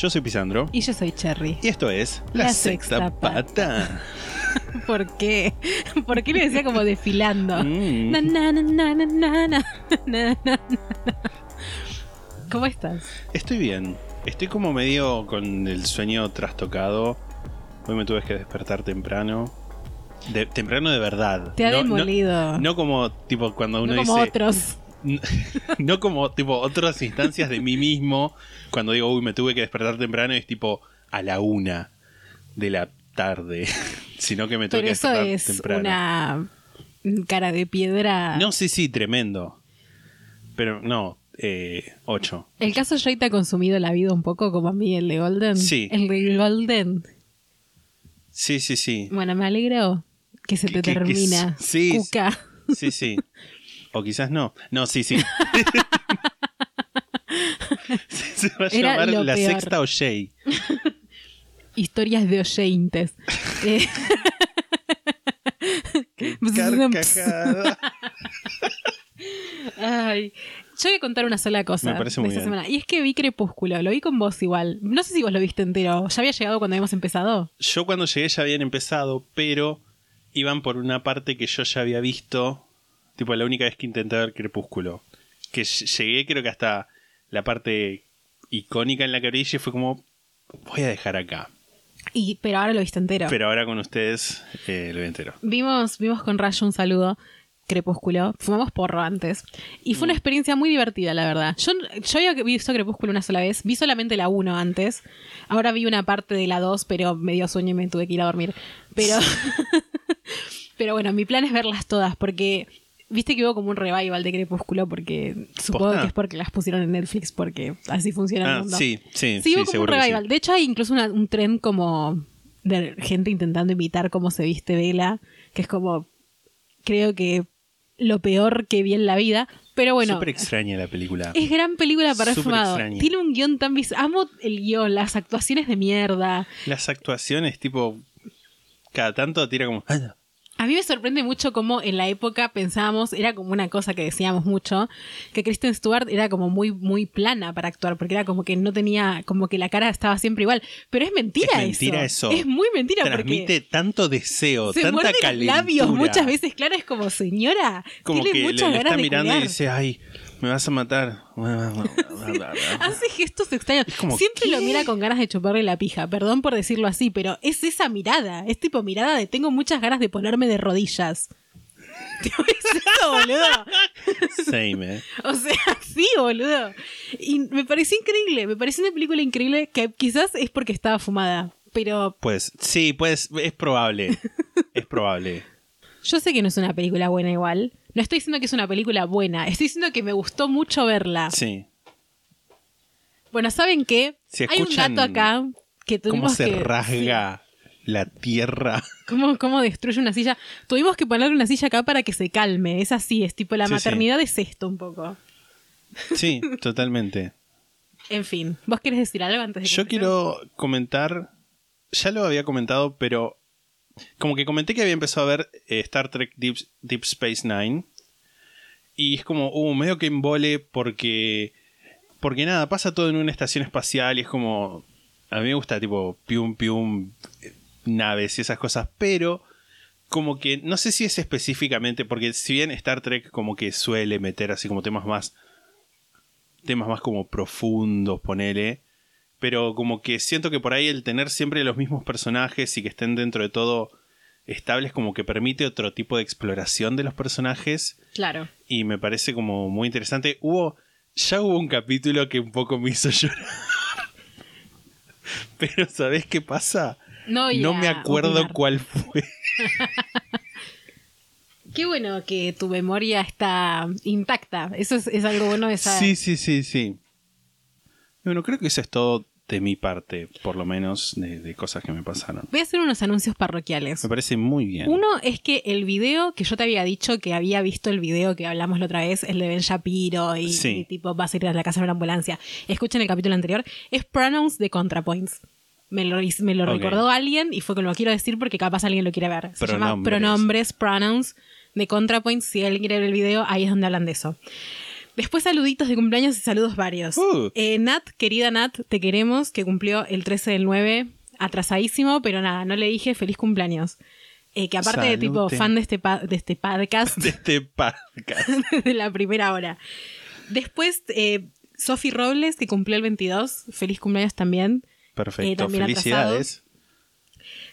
Yo soy Pisandro. Y yo soy Cherry. Y esto es La, sexta, pata. ¿Por qué? ¿Por qué lo decía como desfilando? ¿Cómo estás? Estoy bien. Estoy como medio con el sueño trastocado. Hoy me tuve que despertar temprano. Temprano de verdad. Te ha demolido. No, como tipo cuando uno no como otros. no como tipo otras instancias de mí mismo. Cuando digo, uy, me tuve que despertar temprano, es tipo a la una de la tarde. Sino que me tuve Pero que eso despertar es temprano. una cara de piedra. No, sí, sí, tremendo. Pero no, eh, 8. ¿El caso Jay te ha consumido la vida un poco como a mí el de Golden? Sí. El de Golden. Sí, sí, sí. Bueno, me alegro que se te Que- que- que termina. sí. Cuca. Sí, sí. O quizás no. No, sí, sí. Se va a Era llamar la peor. sexta o Shay. Historias de oyentes. Eh, Carcajada. Ay, yo voy a contar una sola cosa Me parece de muy esta bien. semana. Y es que vi Crepúsculo, lo vi con vos igual. No sé si vos lo viste entero. ¿Ya había llegado cuando habíamos empezado? Yo cuando llegué ya habían empezado, pero iban por una parte que yo ya había visto. Tipo, la única vez que intenté ver Crepúsculo. Que ll- llegué creo que hasta la parte icónica en la que orilla y fue como, voy a dejar acá. Y, pero ahora lo viste entero. Pero ahora con ustedes eh, lo vi entero. Vimos, vimos con Rayo un saludo. Crepúsculo. Fumamos porro antes. Y Mm. fue una experiencia muy divertida, la verdad. Yo, yo había visto Crepúsculo una sola vez. Vi solamente la 1 antes. Ahora vi una parte de la 2, pero me dio sueño y me tuve que ir a dormir. Pero, pero bueno, mi plan es verlas todas porque viste que hubo como un revival de Crepúsculo porque supongo ¿Posta? que es porque las pusieron en Netflix porque así funciona el Ah, mundo. sí, sí, Sí, sí, hubo como un sí. revival. De hecho, hay incluso una- un tren como de gente intentando imitar cómo se viste Vela, que es como, creo que lo peor que vi en la vida. Pero bueno, Súper extraña la película. es gran película para Súper fumado. extraña. Tiene un guion tan vis Amo el guion, las actuaciones de mierda. Las actuaciones, tipo, cada tanto tira como... "Ah, A mí me sorprende mucho cómo en la época pensábamos, era como una cosa que decíamos mucho, que Kristen Stewart era como muy, muy plana para actuar, porque era como que no tenía, como que la cara estaba siempre igual. Pero es mentira, Es mentira eso. Es muy mentira Transmite porque tanto deseo, se tanta muerde los calentura. labios muchas veces, claro, es como señora, Como tiene que muchas le ganas está de mirando y dice, ay, me vas a matar. Hace gestos extraños. como, Siempre lo mira con ganas de chuparle la pija. Perdón por decirlo así, pero es esa mirada. Es tipo mirada de tengo muchas ganas de ponerme de rodillas. Es eso, boludo. Same, eh. O sea, sí, boludo. Y me pareció increíble. Me pareció una película increíble que quizás es porque estaba fumada. Pero Pues sí, pues es probable. es probable. yo sé que no es una película buena igual. No estoy diciendo que es una película buena. Estoy diciendo que me gustó mucho verla. Sí. Bueno, ¿saben qué? Si Hay un dato acá que ¿Cómo tuvimos se que... rasga la tierra? ¿Cómo, cómo destruye una silla? Tuvimos que ponerle una silla acá para que se calme. Es así, es tipo la Sí, maternidad es esto un poco. Sí, totalmente. En fin, ¿vos querés decir algo antes de que Yo empecemos? quiero comentar, ya lo había comentado, pero como que comenté que había empezado a ver eh, Star Trek Deep, Deep Space Nine. Y es como, uh, medio que embole porque... Porque nada, pasa todo en una estación espacial y es como... A mí me gusta tipo pium pium, eh, naves y esas cosas, pero como que no sé si es específicamente, porque si bien Star Trek como que suele meter así como temas más... Temas más como profundos, ponele pero como que siento que por ahí el tener siempre los mismos personajes y que estén dentro de todo estables como que permite otro tipo de exploración de los personajes Claro. y me parece como muy interesante. Hubo ya hubo un capítulo que un poco me hizo llorar. Pero ¿sabes qué pasa? No, No me acuerdo opinar. cuál fue. Qué bueno que tu memoria está intacta. Eso es, es algo bueno de saber. Sí, sí, sí, sí. Bueno, creo que eso es todo de mi parte, por lo menos, de, de cosas que me pasaron. Voy a hacer unos anuncios parroquiales. Me parece muy bien. Uno es que el video que yo te había dicho que había visto el video que hablamos la otra vez, el de Ben Shapiro y, Sí. y tipo vas a ir a la casa de una ambulancia. Escuchen el capítulo anterior. Es Pronouns de ContraPoints. Me lo, me lo Ok. recordó alguien y fue que lo quiero decir porque capaz alguien lo quiere ver. Se llama. Pronombres, Pronouns de ContraPoints. Si alguien quiere ver el video, ahí es donde hablan de eso. Después saluditos de cumpleaños y saludos varios. Uh. Eh, Nat, querida Nat, te queremos, que cumplió el 13 del 9, atrasadísimo, pero nada, no le dije feliz cumpleaños. Eh, que aparte de tipo fan de este, pa- de este podcast De este podcast. de la primera hora. Después, eh, Sofi Robles, que cumplió el 22, feliz cumpleaños también. Eh, Perfecto. también Felicidades.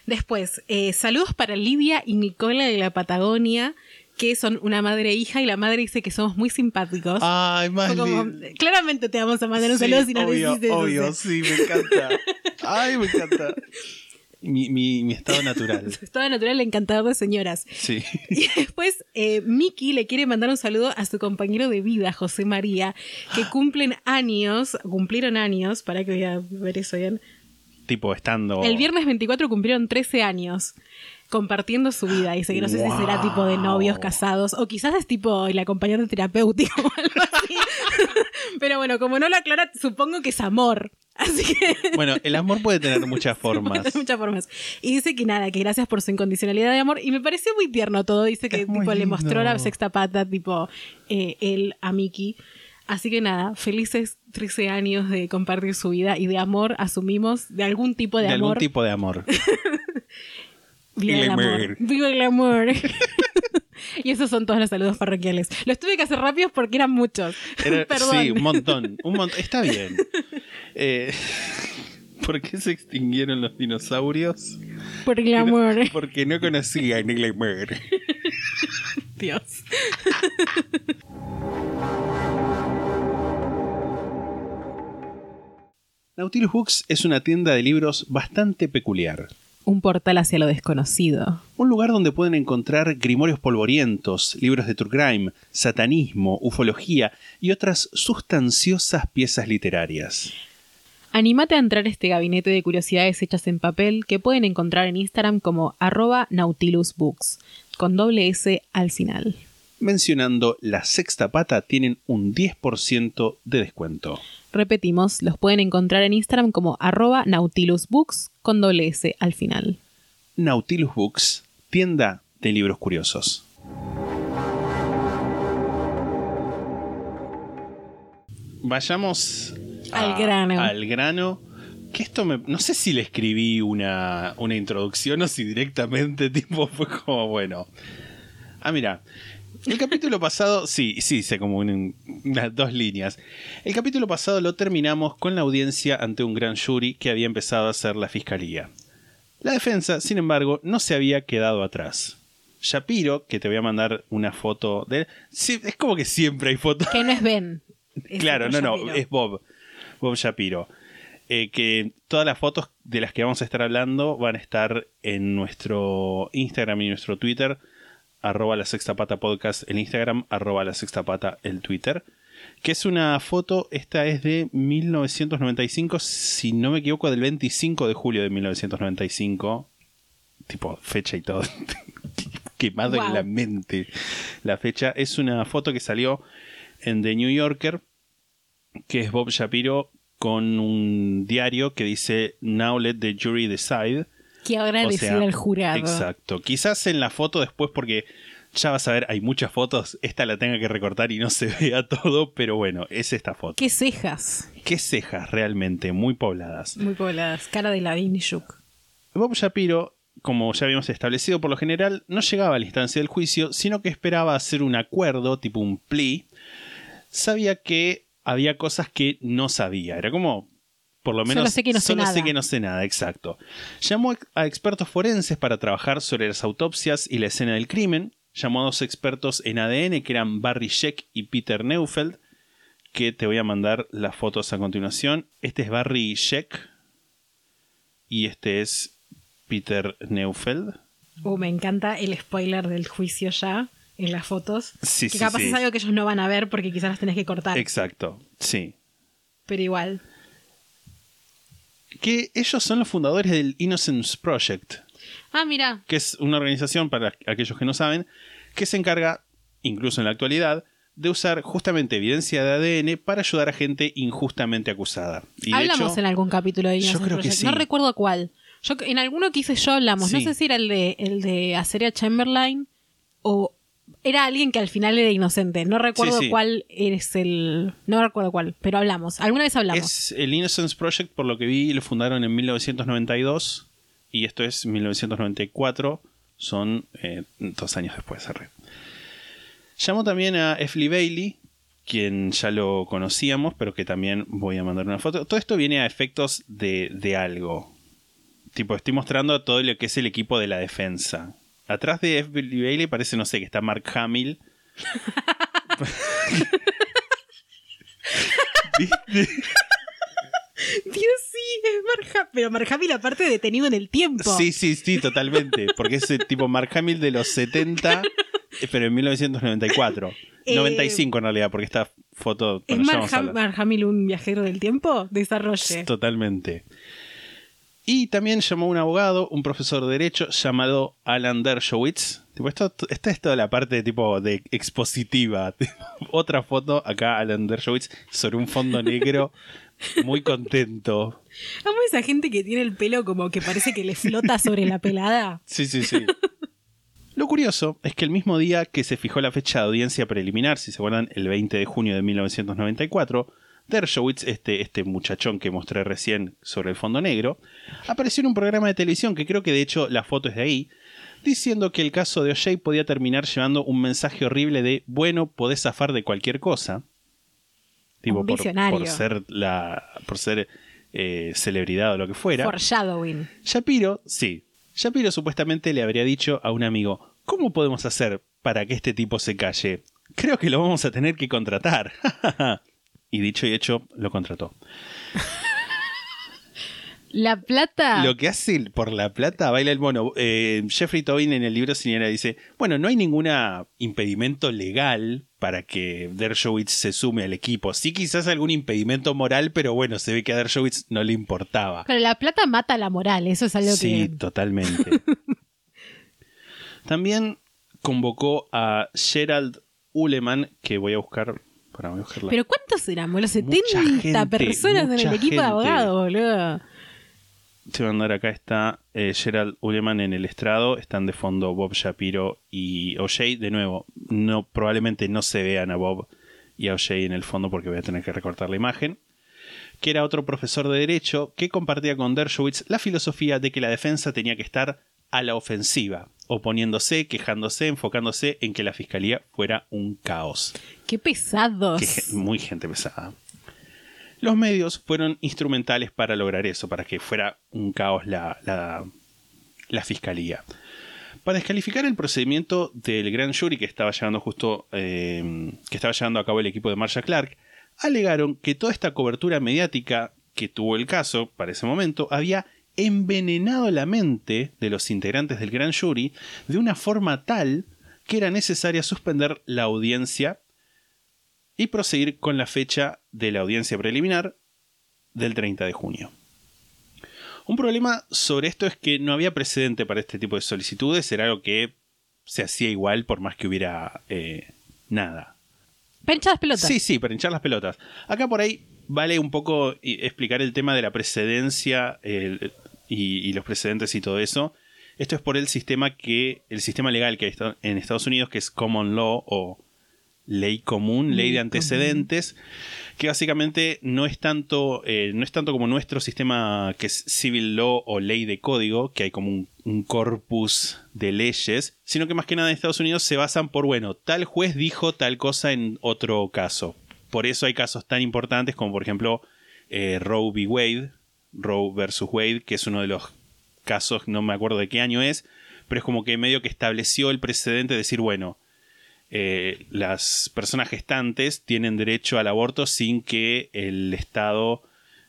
Después, eh, saludos para Lidia y Nicola de la Patagonia, que son una madre e hija, y la madre dice que somos muy simpáticos. Ay, más como, claramente te vamos a mandar un Sí, saludo si no obvio, no obvio, sé. sí, me encanta. Ay, me encanta. Mi, mi, mi estado natural. Estado natural encantador de señoras. Sí. Y después, eh, Miki le quiere mandar un saludo a su compañero de vida, José María, que cumplen años, cumplieron años, para que voy a ver eso bien. Tipo estando. El viernes 24 cumplieron 13 años compartiendo su vida. Dice que no sé si será tipo de novios casados o quizás es tipo el acompañante terapéutico o algo así. Pero bueno, como no lo aclara, supongo que es amor. Así que Bueno, el amor puede tener muchas formas. de muchas formas. Y dice que nada, que gracias por su incondicionalidad de amor. Y me pareció muy tierno todo. Dice que tipo, le mostró la sexta pata, tipo, eh, él a Miki. Así que nada, felices 13 años de compartir su vida y de amor, asumimos, de algún tipo de, De amor. algún tipo de amor. Viva El amor. Viva el amor. y esos son todos los saludos parroquiales. Los tuve que hacer rápidos porque eran muchos. Era- Perdón. Sí, un montón. Un montón. Está bien. Eh, ¿Por qué se extinguieron los dinosaurios? Por el amor. Porque no conocían el amor. Dios. Nautilus Books es una tienda de libros bastante peculiar. Un portal hacia lo desconocido. Un lugar donde pueden encontrar grimorios polvorientos, libros de true crime, satanismo, ufología y otras sustanciosas piezas literarias. Animate a entrar a este gabinete de curiosidades hechas en papel que pueden encontrar en Instagram como arroba nautilusbooks, con doble S al final. Mencionando la sexta pata tienen un 10% de descuento. Repetimos, los pueden encontrar en Instagram como arroba nautilusbooks, con doble S al final. Nautilus Books, tienda de libros curiosos. Vayamos Al grano. Al grano. Que esto me. No sé si le escribí una, una introducción o si directamente tipo fue como bueno. Ah, mira. El capítulo pasado, sí, sí, hice como un- unas dos líneas. El capítulo pasado lo terminamos con la audiencia ante un gran jury que había empezado a hacer la fiscalía. La defensa, sin embargo, no se había quedado atrás. Shapiro, que te voy a mandar una foto de él. sí, es como que siempre hay fotos. Que no es Ben. es claro, no, no, es Bob. Bob Shapiro. Eh, que todas las fotos de las que vamos a estar hablando van a estar en nuestro Instagram y nuestro Twitter. Arroba la sexta pata podcast el Instagram, arroba la sexta pata el Twitter. Que es una foto, esta es de 1995, si no me equivoco, del 25 de julio de 1995. Tipo, fecha y todo. Quemado en Wow. la mente la fecha. Es una foto que salió en The New Yorker, que es Bob Shapiro con un diario que dice Now let the jury decide. Que ahora O sea, el jurado. Exacto. Quizás en la foto después, porque ya vas a ver, hay muchas fotos. Esta la tenga que recortar y no se vea todo, pero bueno, es esta foto. Qué cejas. Qué cejas realmente, muy pobladas. Muy pobladas. Cara de Ladin y Shook. Bob Shapiro, como ya habíamos establecido por lo general, no llegaba a la instancia del juicio, sino que esperaba hacer un acuerdo, tipo un plea. Sabía que había cosas que no sabía. Era como, por lo menos, Solo sé que no sé solo sé que no sé nada, exacto. Llamó a expertos forenses para trabajar sobre las autopsias y la escena del crimen. Llamó a dos expertos en ADN que eran Barry Sheck y Peter Neufeld, que te voy a mandar las fotos a continuación. Este es Barry Sheck y este es Peter Neufeld. Uh, me encanta el spoiler del juicio ya. en las fotos. Sí, que sí, capaz sí. es algo que ellos no van a ver porque quizás las tenés que cortar. Exacto, sí. pero igual. Que ellos son los fundadores del Innocence Project, Ah, mira. que es una organización, para aquellos que no saben, que se encarga, incluso en la actualidad, de usar justamente evidencia de ADN para ayudar a gente injustamente acusada. Y de hablamos hecho, en algún capítulo de yo Innocent creo que Project. sí. No recuerdo cuál. Yo, en alguno que hice yo hablamos. No sé si era el de, el de Aceria Chamberlain o era alguien que al final era inocente. No recuerdo Sí, sí. cuál es el. No recuerdo cuál, pero hablamos. Alguna vez hablamos. Es el Innocence Project, por lo que vi, lo fundaron en 1992 y esto es 1994, son eh, dos años después. arre. Llamó también a F. Lee Bailey, quien ya lo conocíamos, pero que también voy a mandar una foto. Todo esto viene a efectos de, de algo. Tipo, estoy mostrando todo lo que es el equipo de la defensa. Atrás de F. Bailey parece, no sé, que está Mark Hamill. ¿Viste? Dios, sí, es Marja. Pero Marjamil, aparte detenido en el tiempo. Sí, sí, sí, totalmente. Porque es el tipo Mark Hamill de los 70, eh, pero en 1994. Eh, 95 en realidad, porque esta foto... ¿Es bueno, Mark. Mark Hamill un viajero del tiempo? Desarrolle. Totalmente. Y también llamó a un abogado, un profesor de derecho llamado Alan Dershowitz. Tipo, esto, esta es toda la parte tipo de expositiva. Otra foto acá, Alan Dershowitz, sobre un fondo negro, muy contento. Amo esa gente que tiene el pelo como que parece que le flota sobre la pelada. Sí, sí, sí. Lo curioso es que el mismo día que se fijó la fecha de audiencia preliminar, si se acuerdan, el 20 de junio de 1994, Dershowitz, este, este muchachón que mostré recién sobre el fondo negro, apareció en un programa de televisión que creo que de hecho la foto es de ahí, diciendo que el caso de O'Shea podía terminar llevando un mensaje horrible de bueno, podés zafar de cualquier cosa. Tipo, por ser la. por ser eh, celebridad o lo que fuera. Foreshadowing. Shapiro, sí. Shapiro supuestamente le habría dicho a un amigo, ¿cómo podemos hacer para que este tipo se calle? Creo que lo vamos a tener que contratar. y dicho y hecho, lo contrató. La plata. Lo que hace por la plata baila el mono. Eh, Jeffrey Tobin en el libro Señora dice, bueno, no hay ningún impedimento legal para que Dershowitz se sume al equipo. Sí quizás algún impedimento moral, pero bueno, se ve que a Dershowitz no le importaba. Pero la plata mata la moral, eso es algo Sí, que. totalmente. También convocó a Gerald Uleman, que voy a buscar. Para Pero ¿cuántos éramos? Los Mucha 70 gente, personas en el equipo de gente. abogados, boludo. Te voy a mandar acá está eh, Gerald Uleman en el estrado. Están de fondo Bob Shapiro y O'Shea. De nuevo, no, probablemente no se vean a Bob y a O'Shea en el fondo porque voy a tener que recortar la imagen. Que era otro profesor de Derecho que compartía con Dershowitz la filosofía de que la defensa tenía que estar a la ofensiva, oponiéndose, quejándose, enfocándose en que la fiscalía fuera un caos. Qué pesados. Que muy gente pesada. Los medios fueron instrumentales para lograr eso, para que fuera un caos la, la, la fiscalía. Para descalificar el procedimiento del gran jury que estaba llevando justo eh, que estaba llevando a cabo el equipo de Marsha Clark, alegaron que toda esta cobertura mediática que tuvo el caso para ese momento había envenenado la mente de los integrantes del gran jury de una forma tal que era necesaria suspender la audiencia y proseguir con la fecha de la audiencia preliminar del 30 de junio. Un problema sobre esto es que no había precedente para este tipo de solicitudes, era algo que se hacía igual por más que hubiera eh, nada. Pencha las pelotas. Sí, sí, para hinchar las pelotas. Acá por ahí vale un poco i- explicar el tema de la precedencia el- y, y los precedentes y todo eso. Esto es por el sistema que el sistema legal que hay en Estados Unidos que es common law o ley común, ley, Ley de antecedentes, que básicamente no es tanto eh, no es tanto como nuestro sistema que es civil law o ley de código, que hay como un, un corpus de leyes, sino que más que nada en Estados Unidos se basan por bueno, tal juez dijo tal cosa en otro caso. Por eso hay casos tan importantes como por ejemplo eh, Roe v. Wade, Roe versus Wade, que es uno de los casos, no me acuerdo de qué año es, pero es como que medio que estableció el precedente de decir, bueno, eh, las personas gestantes tienen derecho al aborto sin que el Estado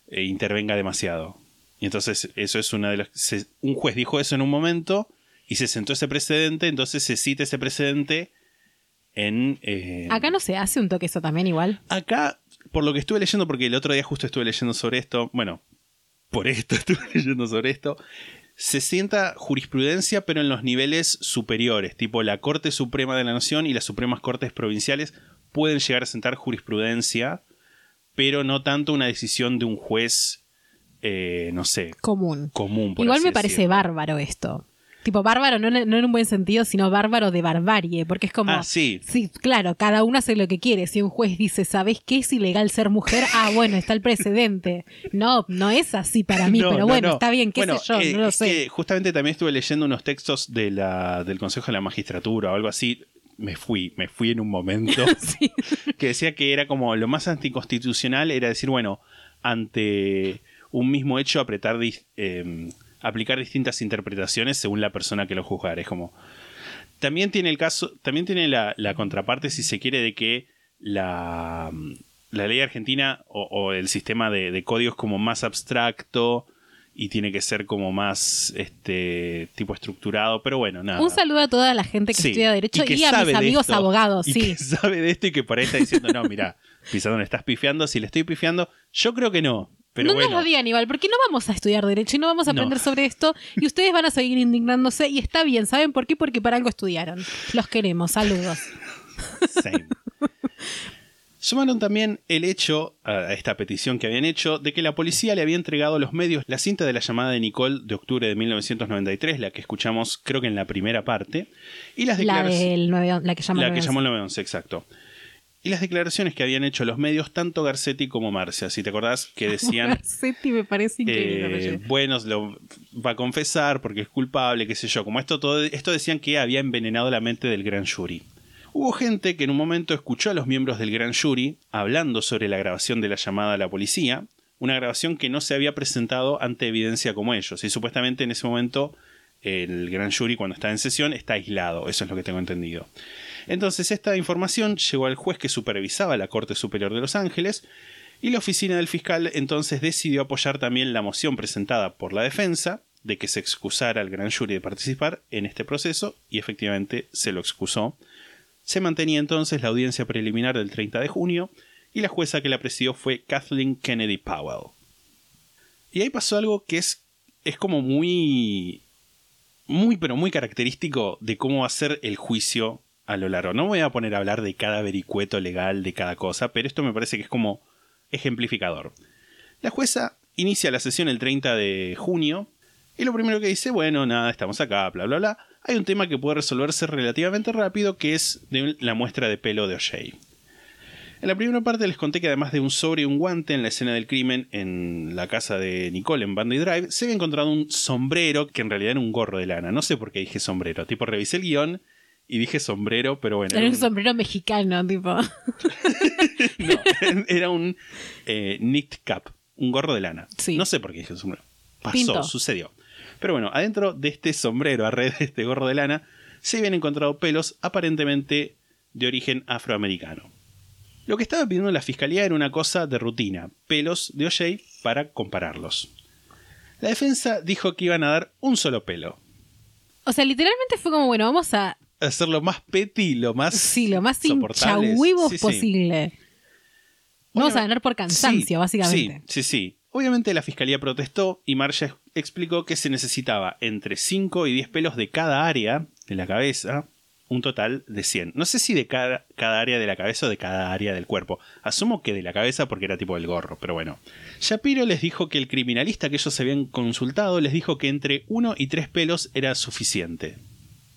eh, intervenga demasiado. Y entonces eso es una de las... se- un juez dijo eso en un momento y se sentó ese precedente, entonces se cita ese precedente en... eh, Acá no se hace un toque eso también igual. Acá, por lo que estuve leyendo, porque el otro día justo estuve leyendo sobre esto, bueno, por esto estuve leyendo sobre esto, se sienta jurisprudencia, pero en los niveles superiores, tipo la Corte Suprema de la Nación y las Supremas Cortes Provinciales pueden llegar a sentar jurisprudencia, pero no tanto una decisión de un juez, eh, no sé, Común. común. por Igual así me parece decirlo. bárbaro esto. Tipo, bárbaro no, en- no en un buen sentido, sino bárbaro de barbarie, porque es como... Ah, sí. Sí, claro, cada uno hace lo que quiere. Si un juez dice, ¿sabes qué es ilegal ser mujer? Ah, bueno, está el precedente. No, no es así para mí, No, pero no, bueno, no. está bien, qué Bueno, sé yo, eh, no lo es sé. que justamente también estuve leyendo unos textos de la, del Consejo de la Magistratura o algo así. Me fui, me fui en un momento. Sí. que decía que era como lo más anticonstitucional era decir, bueno, ante un mismo hecho apretar eh, aplicar distintas interpretaciones según la persona que lo juzgara. Es como. También tiene el caso, también tiene la, la contraparte, si se quiere, de que la, la ley argentina o, o el sistema de, de códigos como más abstracto y tiene que ser como más este tipo estructurado, pero bueno, nada. Un saludo a toda la gente que Sí, estudia Derecho y, a mis amigos esto, abogados, y sí. que sabe de esto y que por ahí está diciendo, no, mira, Pizarro, estás pifiando. Si le estoy pifiando, yo creo que no. Pero no bueno, nos lo digan, Aníbal, porque no vamos a estudiar Derecho y no vamos a No. aprender sobre esto y ustedes van a seguir indignándose y está bien, ¿saben por qué? Porque para algo estudiaron. Los queremos, saludos. Same. Sumaron también el hecho, a esta petición que habían hecho, de que la policía le había entregado a los medios la cinta de la llamada de Nicole de octubre de 1993, la que escuchamos creo que en la primera parte, y las La, declaraciones... del 9, la que llama La que 911. llamó el 911, exacto. Y las declaraciones que habían hecho los medios, tanto Garcetti como Marcia, si te acordás, que decían... Garcetti me parece increíble. Eh, bueno, lo va a confesar porque es culpable, qué sé yo. Como esto todo, esto decían que había envenenado la mente del gran jury. Hubo gente que en un momento escuchó a los miembros del gran jury hablando sobre la grabación de la llamada a la policía, una grabación que no se había presentado ante evidencia como ellos. Y supuestamente en ese momento el gran jury cuando está en sesión está aislado, eso es lo que tengo entendido. Entonces esta información llegó al juez que supervisaba la Corte Superior de Los Ángeles y la oficina del fiscal entonces decidió apoyar también la moción presentada por la defensa de que se excusara al gran jury de participar en este proceso y efectivamente se lo excusó. Se mantenía entonces la audiencia preliminar del 30 de junio y la jueza que la presidió fue Kathleen Kennedy Powell. Y ahí pasó algo que es, es como muy, muy, pero muy característico de cómo va a ser el juicio a lo largo. No voy a poner a hablar de cada vericueto legal de cada cosa, pero esto me parece que es como ejemplificador. La jueza inicia la sesión el 30 de junio y lo primero que dice, bueno, nada, estamos acá, bla, bla, bla. Hay un tema que puede resolverse relativamente rápido que es la muestra de pelo de O'Shea. En la primera parte les conté que además de un sobre y un guante en la escena del crimen en la casa de Nicole en Bandy Drive, se había encontrado un sombrero que en realidad era un gorro de lana. No sé por qué dije sombrero. Tipo, revisé el guion y dije sombrero, pero bueno. Era un un- sombrero mexicano, tipo. no, era un eh, knit cap, un gorro de lana. Sí. No sé por qué dije sombrero. Pasó, sucedió. Pero bueno, adentro de este sombrero, a red de este gorro de lana, se habían encontrado pelos aparentemente de origen afroamericano. Lo que estaba pidiendo la fiscalía era una cosa de rutina, pelos de O'Shea para compararlos. La defensa dijo que iban a dar un solo pelo. O sea, literalmente fue como, bueno, vamos a. Hacerlo más petty, lo más Sí, lo más hinchahuevos Sí, sí. posible. Vamos a ganar por cansancio, Sí, básicamente. Sí, sí, sí. Obviamente la fiscalía protestó y Marcia explicó que se necesitaba entre 5 y 10 pelos de cada área de la cabeza, un total de 100. No sé si de cada, cada área de la cabeza o de cada área del cuerpo. Asumo que de la cabeza porque era tipo el gorro, pero bueno. Shapiro les dijo que el criminalista que ellos habían consultado les dijo que entre 1 y 3 pelos era suficiente.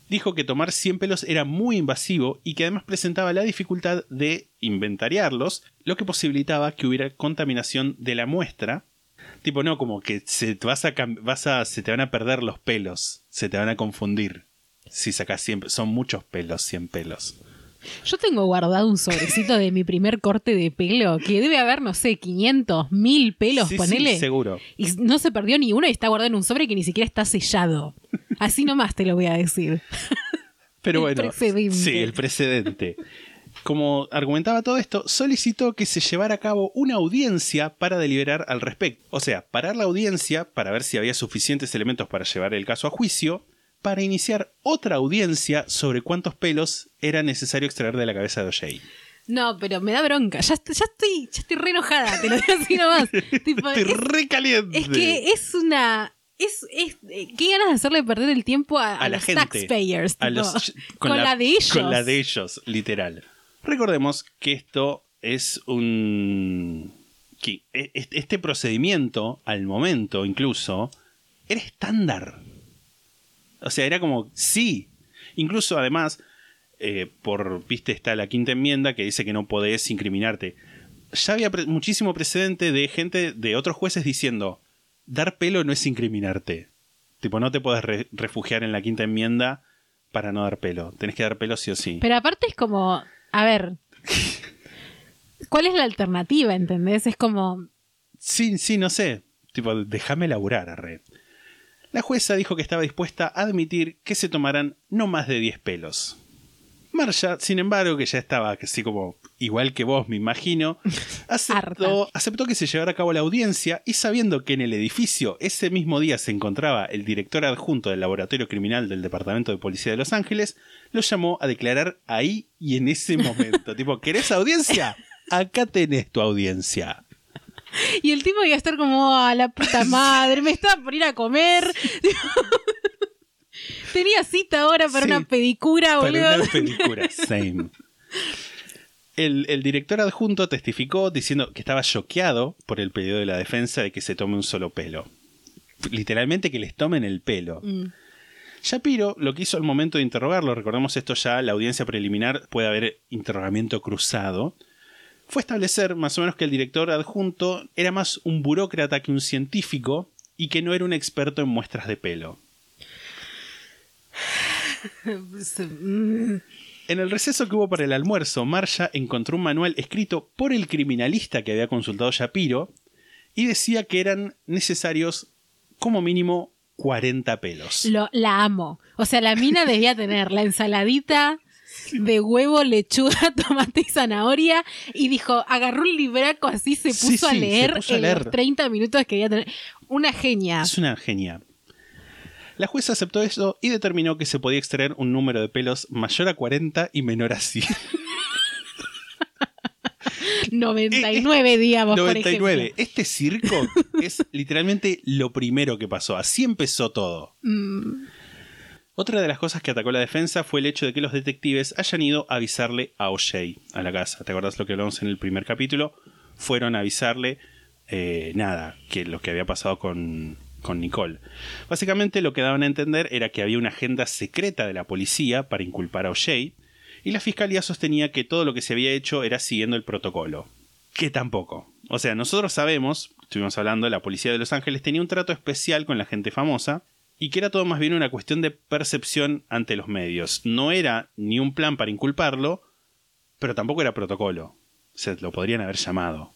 Dijo que tomar 100 pelos era muy invasivo y que además presentaba la dificultad de inventariarlos, lo que posibilitaba que hubiera contaminación de la muestra. Tipo, no, como que se vas a, vas a, se te van a perder los pelos, se te van a confundir. Si sacas 100 pe- son muchos pelos, 100 pelos. Yo tengo guardado un sobrecito de mi primer corte de pelo que debe haber, no sé, 500, 1000 pelos, Sí, sí, ponele. seguro. Y no se perdió ni uno y está guardado en un sobre que ni siquiera está sellado. Así nomás te lo voy a decir. Pero El bueno, precedente. sí, el precedente. Como argumentaba todo esto, solicitó que se llevara a cabo una audiencia para deliberar al respecto. O sea, parar la audiencia para ver si había suficientes elementos para llevar el caso a juicio, para iniciar otra audiencia sobre cuántos pelos era necesario extraer de la cabeza de O'Shea. No, pero me da bronca. Ya, est- ya estoy, ya estoy re enojada, te lo digo así nomás. Tipo, Estoy es, re caliente. es que es una. Es, es, eh, qué ganas de hacerle perder el tiempo a, a la los gente. taxpayers. a tipo, los- con, la, de ellos. Con la de ellos, literal. Recordemos que esto es un. que e- este procedimiento, al momento incluso, era estándar. O sea, era como, sí. Incluso además, eh, por, viste, está la quinta enmienda que dice que no podés incriminarte. Ya había pre- muchísimo precedente de gente, de otros jueces diciendo, dar pelo no es incriminarte. Tipo, no te podés re- refugiar en la quinta enmienda para no dar pelo. Tenés que dar pelo sí o sí. Pero aparte es como. A ver. ¿Cuál es la alternativa, entendés? Es como. Sí, sí, no sé. Tipo, déjame laburar, arre. La jueza dijo que estaba dispuesta a admitir que se tomaran no más de 10 pelos. Marsha, sin embargo, que ya estaba así como igual que vos, me imagino, aceptó, aceptó que se llevara a cabo la audiencia y sabiendo que en el edificio ese mismo día se encontraba el director adjunto del laboratorio criminal del Departamento de Policía de Los Ángeles, lo llamó a declarar ahí y en ese momento. tipo, ¿querés audiencia? Acá tenés tu audiencia. Y el tipo iba a estar como, a la puta madre, me estaba por ir a comer. Tenía cita ahora para Sí. una pedicura, Para boludo. una película, same. El, el director adjunto testificó diciendo que estaba choqueado por el pedido de la defensa de que se tome un solo pelo. Literalmente que les tomen el pelo. Mm. Shapiro lo que hizo al momento de interrogarlo, recordemos esto ya, la audiencia preliminar puede haber interrogamiento cruzado, fue establecer más o menos que el director adjunto era más un burócrata que un científico y que no era un experto en muestras de pelo. En el receso que hubo para el almuerzo, Marsha encontró un manual escrito por el criminalista que había consultado Shapiro y decía que eran necesarios como mínimo 40 pelos. Lo, la amo. O sea, la mina debía tener la ensaladita de huevo, lechuga, tomate y zanahoria y dijo, agarró un libraco así, se puso Sí, sí, a se leer puso a en leer. los 30 minutos que debía tener. Una genia. Es una genia. La jueza aceptó eso y determinó que se podía extraer un número de pelos mayor a 40 y menor a 100. 99, digamos, por 99. ejemplo. Este circo es literalmente lo primero que pasó. Así empezó todo. Mm. Otra de las cosas que atacó la defensa fue el hecho de que los detectives hayan ido a avisarle a O'Shea a la casa. ¿Te acordás lo que hablamos en el primer capítulo? Fueron a avisarle eh, nada, que lo que había pasado con, con Nicole. Básicamente lo que daban a entender era que había una agenda secreta de la policía para inculpar a O'Shea y la fiscalía sostenía que todo lo que se había hecho era siguiendo el protocolo. Que tampoco. O sea, nosotros sabemos, estuvimos hablando, la policía de Los Ángeles tenía un trato especial con la gente famosa y que era todo más bien una cuestión de percepción ante los medios. No era ni un plan para inculparlo, pero tampoco era protocolo. Se lo podrían haber llamado.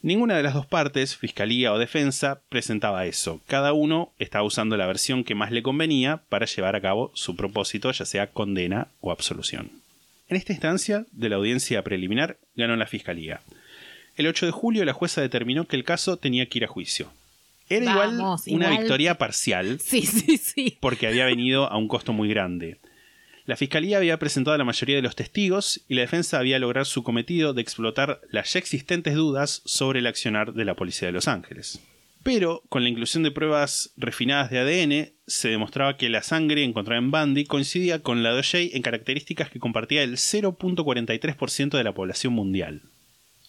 Ninguna de las dos partes, fiscalía o defensa, presentaba eso. Cada uno estaba usando la versión que más le convenía para llevar a cabo su propósito, ya sea condena o absolución. En esta instancia de la audiencia preliminar ganó la fiscalía. El 8 de julio la jueza determinó que el caso tenía que ir a juicio. Era Vamos, igual una igual. victoria parcial Sí, sí, sí. porque había venido a un costo muy grande. La fiscalía había presentado a la mayoría de los testigos y la defensa había logrado su cometido de explotar las ya existentes dudas sobre el accionar de la policía de Los Ángeles. Pero, con la inclusión de pruebas refinadas de ADN, se demostraba que la sangre encontrada en Bundy coincidía con la de O'Shea en características que compartía el 0.43% de la población mundial.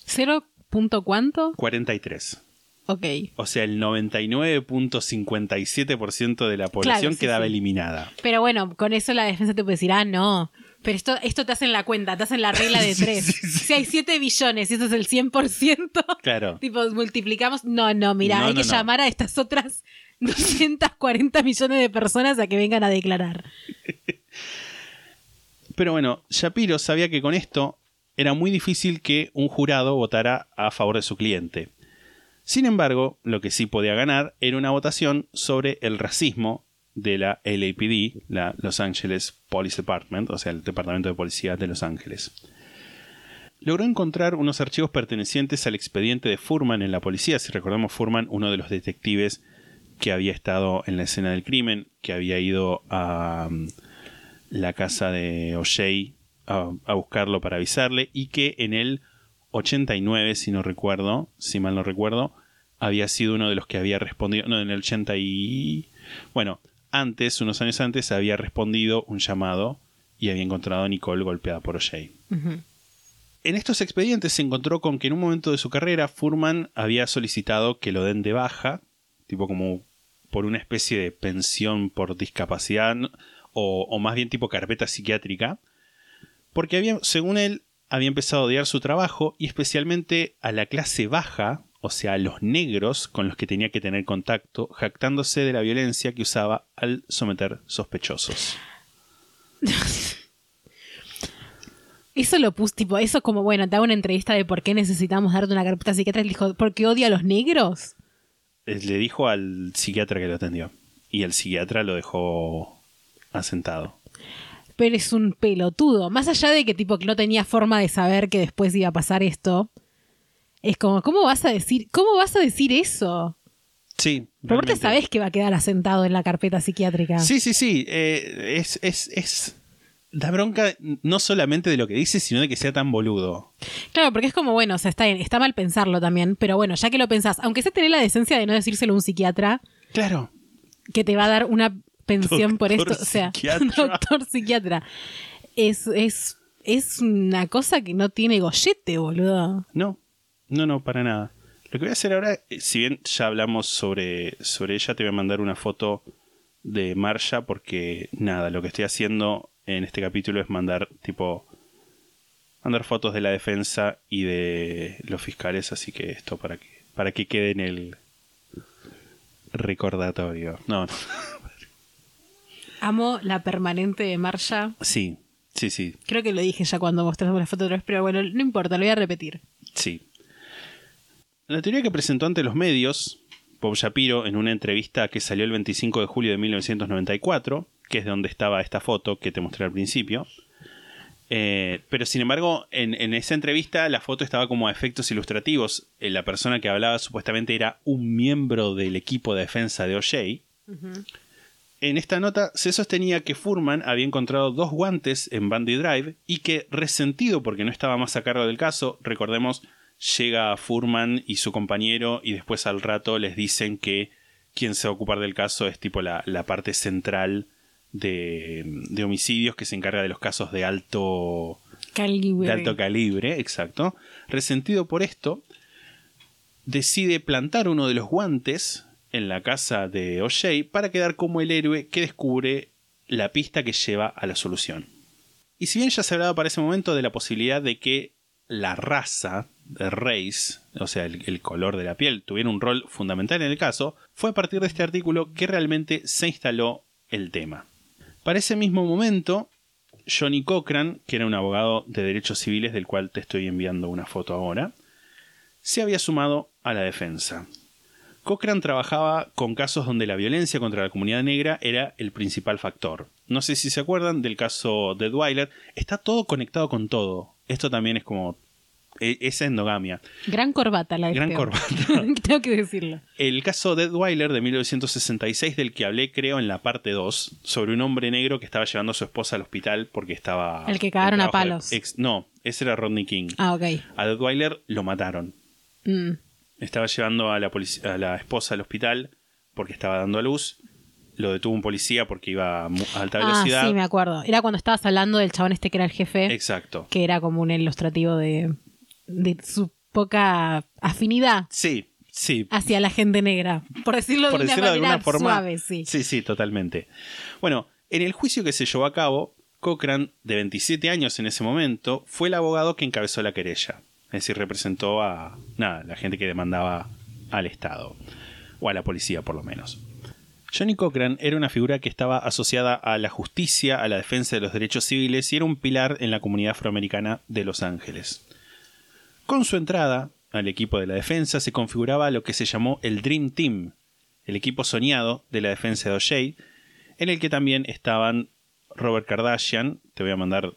¿Cero punto cuánto? 43. Ok. O sea, el 99.57% de la población sí, quedaba sí. eliminada. Pero bueno, con eso la defensa te puede decir, ah, no. Pero esto, esto te hacen la cuenta, te hacen la regla de tres. sí. Si hay 7 billones y eso es el 100%, Claro. tipo, multiplicamos. No, no, mira, No, hay no, que no. llamar a estas otras 240 millones de personas a que vengan a declarar. Pero bueno, Shapiro sabía que con esto era muy difícil que un jurado votara a favor de su cliente. Sin embargo, lo que sí podía ganar era una votación sobre el racismo de la LAPD, la Los Angeles Police Department, o sea, el Departamento de Policía de Los Ángeles. Logró encontrar unos archivos pertenecientes al expediente de Furman en la policía. Si recordamos, Furman, uno de los detectives que había estado en la escena del crimen, que había ido a mm, la casa de O'Shea a, a buscarlo para avisarle y que en el 89, si no recuerdo, si mal no recuerdo, había sido uno de los que había respondido, no, en el 80 y... Bueno, antes, unos años antes, había respondido un llamado y había encontrado a Nicole golpeada por O'Shea. En estos expedientes se encontró con que en un momento de su carrera Furman había solicitado que lo den de baja, tipo como por una especie de pensión por discapacidad o, o más bien tipo carpeta psiquiátrica, porque había, según él, había empezado a odiar su trabajo y especialmente a la clase baja, o sea, a los negros con los que tenía que tener contacto, jactándose de la violencia que usaba al someter sospechosos. Eso lo puse, tipo, eso como, bueno, te hago una entrevista de por qué necesitamos darte una carpeta psiquiátrica. Y dijo, ¿por qué odia a los negros? Eh, Le dijo al psiquiatra que lo atendió y el psiquiatra lo dejó asentado. Pero es un pelotudo. Más allá de que, tipo, que no tenía forma de saber que después iba a pasar esto. Es como, ¿cómo vas a decir, cómo vas a decir eso? Sí. Pero realmente. sabés que va a quedar asentado en la carpeta psiquiátrica. Sí, sí, sí. eh, es, es, es. Da bronca no solamente de lo que dice, sino de que sea tan boludo. Claro, porque es como, bueno, o sea, está, está mal pensarlo también, pero bueno, ya que lo pensás, aunque sea tener la decencia de no decírselo a un psiquiatra, Claro. que te va a dar una pensión por esto, o sea, psiquiatra. doctor psiquiatra, es, es, es una cosa que no tiene gollete, boludo. No, no, no, para nada. Lo que voy a hacer ahora, eh, si bien ya hablamos sobre, sobre ella, te voy a mandar una foto de Marsha porque nada, lo que estoy haciendo en este capítulo es mandar tipo mandar fotos de la defensa y de los fiscales, así que esto para que para que quede en el recordatorio. No, no. Amo la permanente de Marsha. Sí, sí, sí, Creo que lo dije ya cuando mostramos la foto otra vez, pero bueno, no importa, lo voy a repetir. Sí. La teoría que presentó ante los medios, Bob Shapiro, en una entrevista que salió el 25 de julio de 1994, que es de donde estaba esta foto que te mostré al principio. eh, pero sin embargo, en, en esa entrevista la foto estaba como a efectos ilustrativos. Eh, la persona que hablaba supuestamente era un miembro del equipo de defensa de O'Shea. En esta nota se sostenía que Furman había encontrado dos guantes en Bandy Drive y que, resentido porque no estaba más a cargo del caso, recordemos, llega Furman y su compañero y después al rato les dicen que quien se va a ocupar del caso es tipo la, la parte central de, de homicidios que se encarga de los casos de alto, Calibre. de alto calibre, exacto. Resentido por esto, decide plantar uno de los guantes en la casa de O'Shea para quedar como el héroe que descubre la pista que lleva a la solución. Y si bien ya se hablaba para ese momento de la posibilidad de que la raza, race, o sea, el, el color de la piel, tuviera un rol fundamental en el caso, fue a partir de este artículo que realmente se instaló el tema. Para ese mismo momento, Johnny Cochran, que era un abogado de derechos civiles del cual te estoy enviando una foto ahora, se había sumado a la defensa. Cochran trabajaba con casos donde la violencia contra la comunidad negra era el principal factor. No sé si se acuerdan del caso de Dwyer. Está todo conectado con todo. Esto también es como e- esa endogamia. Gran corbata la de Gran Esteban. corbata. Tengo que decirlo. El caso de Weiler de 1966, del que hablé creo en la parte 2, sobre un hombre negro que estaba llevando a su esposa al hospital porque estaba... El que cagaron a palos. ex- no, ese era Rodney King. Ah, ok. A Weiler lo mataron. Mm. Estaba llevando a la, polic- a la esposa al hospital porque estaba dando a luz. Lo detuvo un policía porque iba a alta Ah, velocidad. sí, me acuerdo. Era cuando estabas hablando del chabón este que era el jefe, Exacto. que era como un ilustrativo de, de su poca afinidad Sí, sí. hacia la gente negra. Por decirlo por de una de alguna forma. suave, sí. Sí, sí, totalmente. Bueno, en el juicio que se llevó a cabo, Cochran, de 27 años en ese momento, fue el abogado que encabezó la querella. Es decir, representó a nada, la gente que demandaba al Estado. O a la policía, por lo menos. Johnny Cochran era una figura que estaba asociada a la justicia, a la defensa de los derechos civiles y era un pilar en la comunidad afroamericana de Los Ángeles. Con su entrada al equipo de la defensa se configuraba lo que se llamó el Dream Team, el equipo soñado de la defensa de O'Shea, en el que también estaban Robert Kardashian, te voy a mandar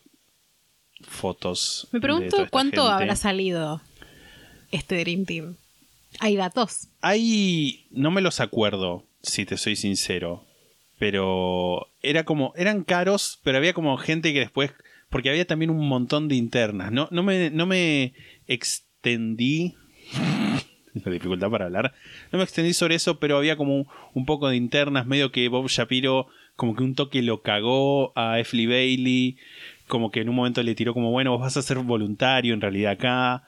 fotos. Me de toda pregunto esta cuánto gente. habrá salido este Dream Team. Hay datos. Hay, no me los acuerdo, si te soy sincero. Pero era como, eran caros, pero había como gente que después, porque había también un montón de internas. No, no, me, no me extendí, la dificultad para hablar, no me extendí sobre eso, pero había como un, un poco de internas, medio que Bob Shapiro como que un toque lo cagó a F. Lee Bailey, como que en un momento le tiró como, bueno, vos vas a ser voluntario en realidad acá.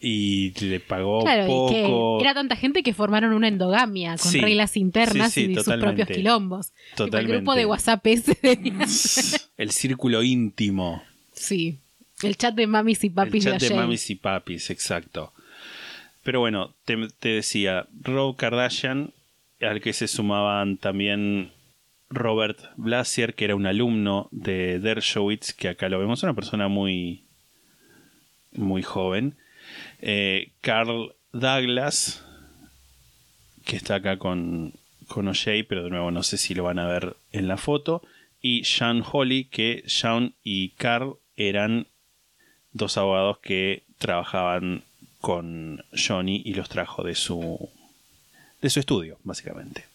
Y le pagó Claro, poco. y que era tanta gente que formaron una endogamia con Sí, reglas internas sí, sí, y sus propios quilombos. Totalmente. el grupo de WhatsApp ese. de- El círculo íntimo. sí. El chat de mamis y papis el chat de de mamis y papis, exacto. Pero bueno, te, te decía, Rob Kardashian, al que se sumaban también Robert Blasier, que era un alumno de Dershowitz, que acá lo vemos, una persona muy, muy joven. Eh, Carl Douglas, que está acá con, con O'Shea, pero de nuevo no sé si lo van a ver en la foto. Y Sean Holly, que Sean y Carl eran dos abogados que trabajaban con Johnny y los trajo de su de su estudio, básicamente.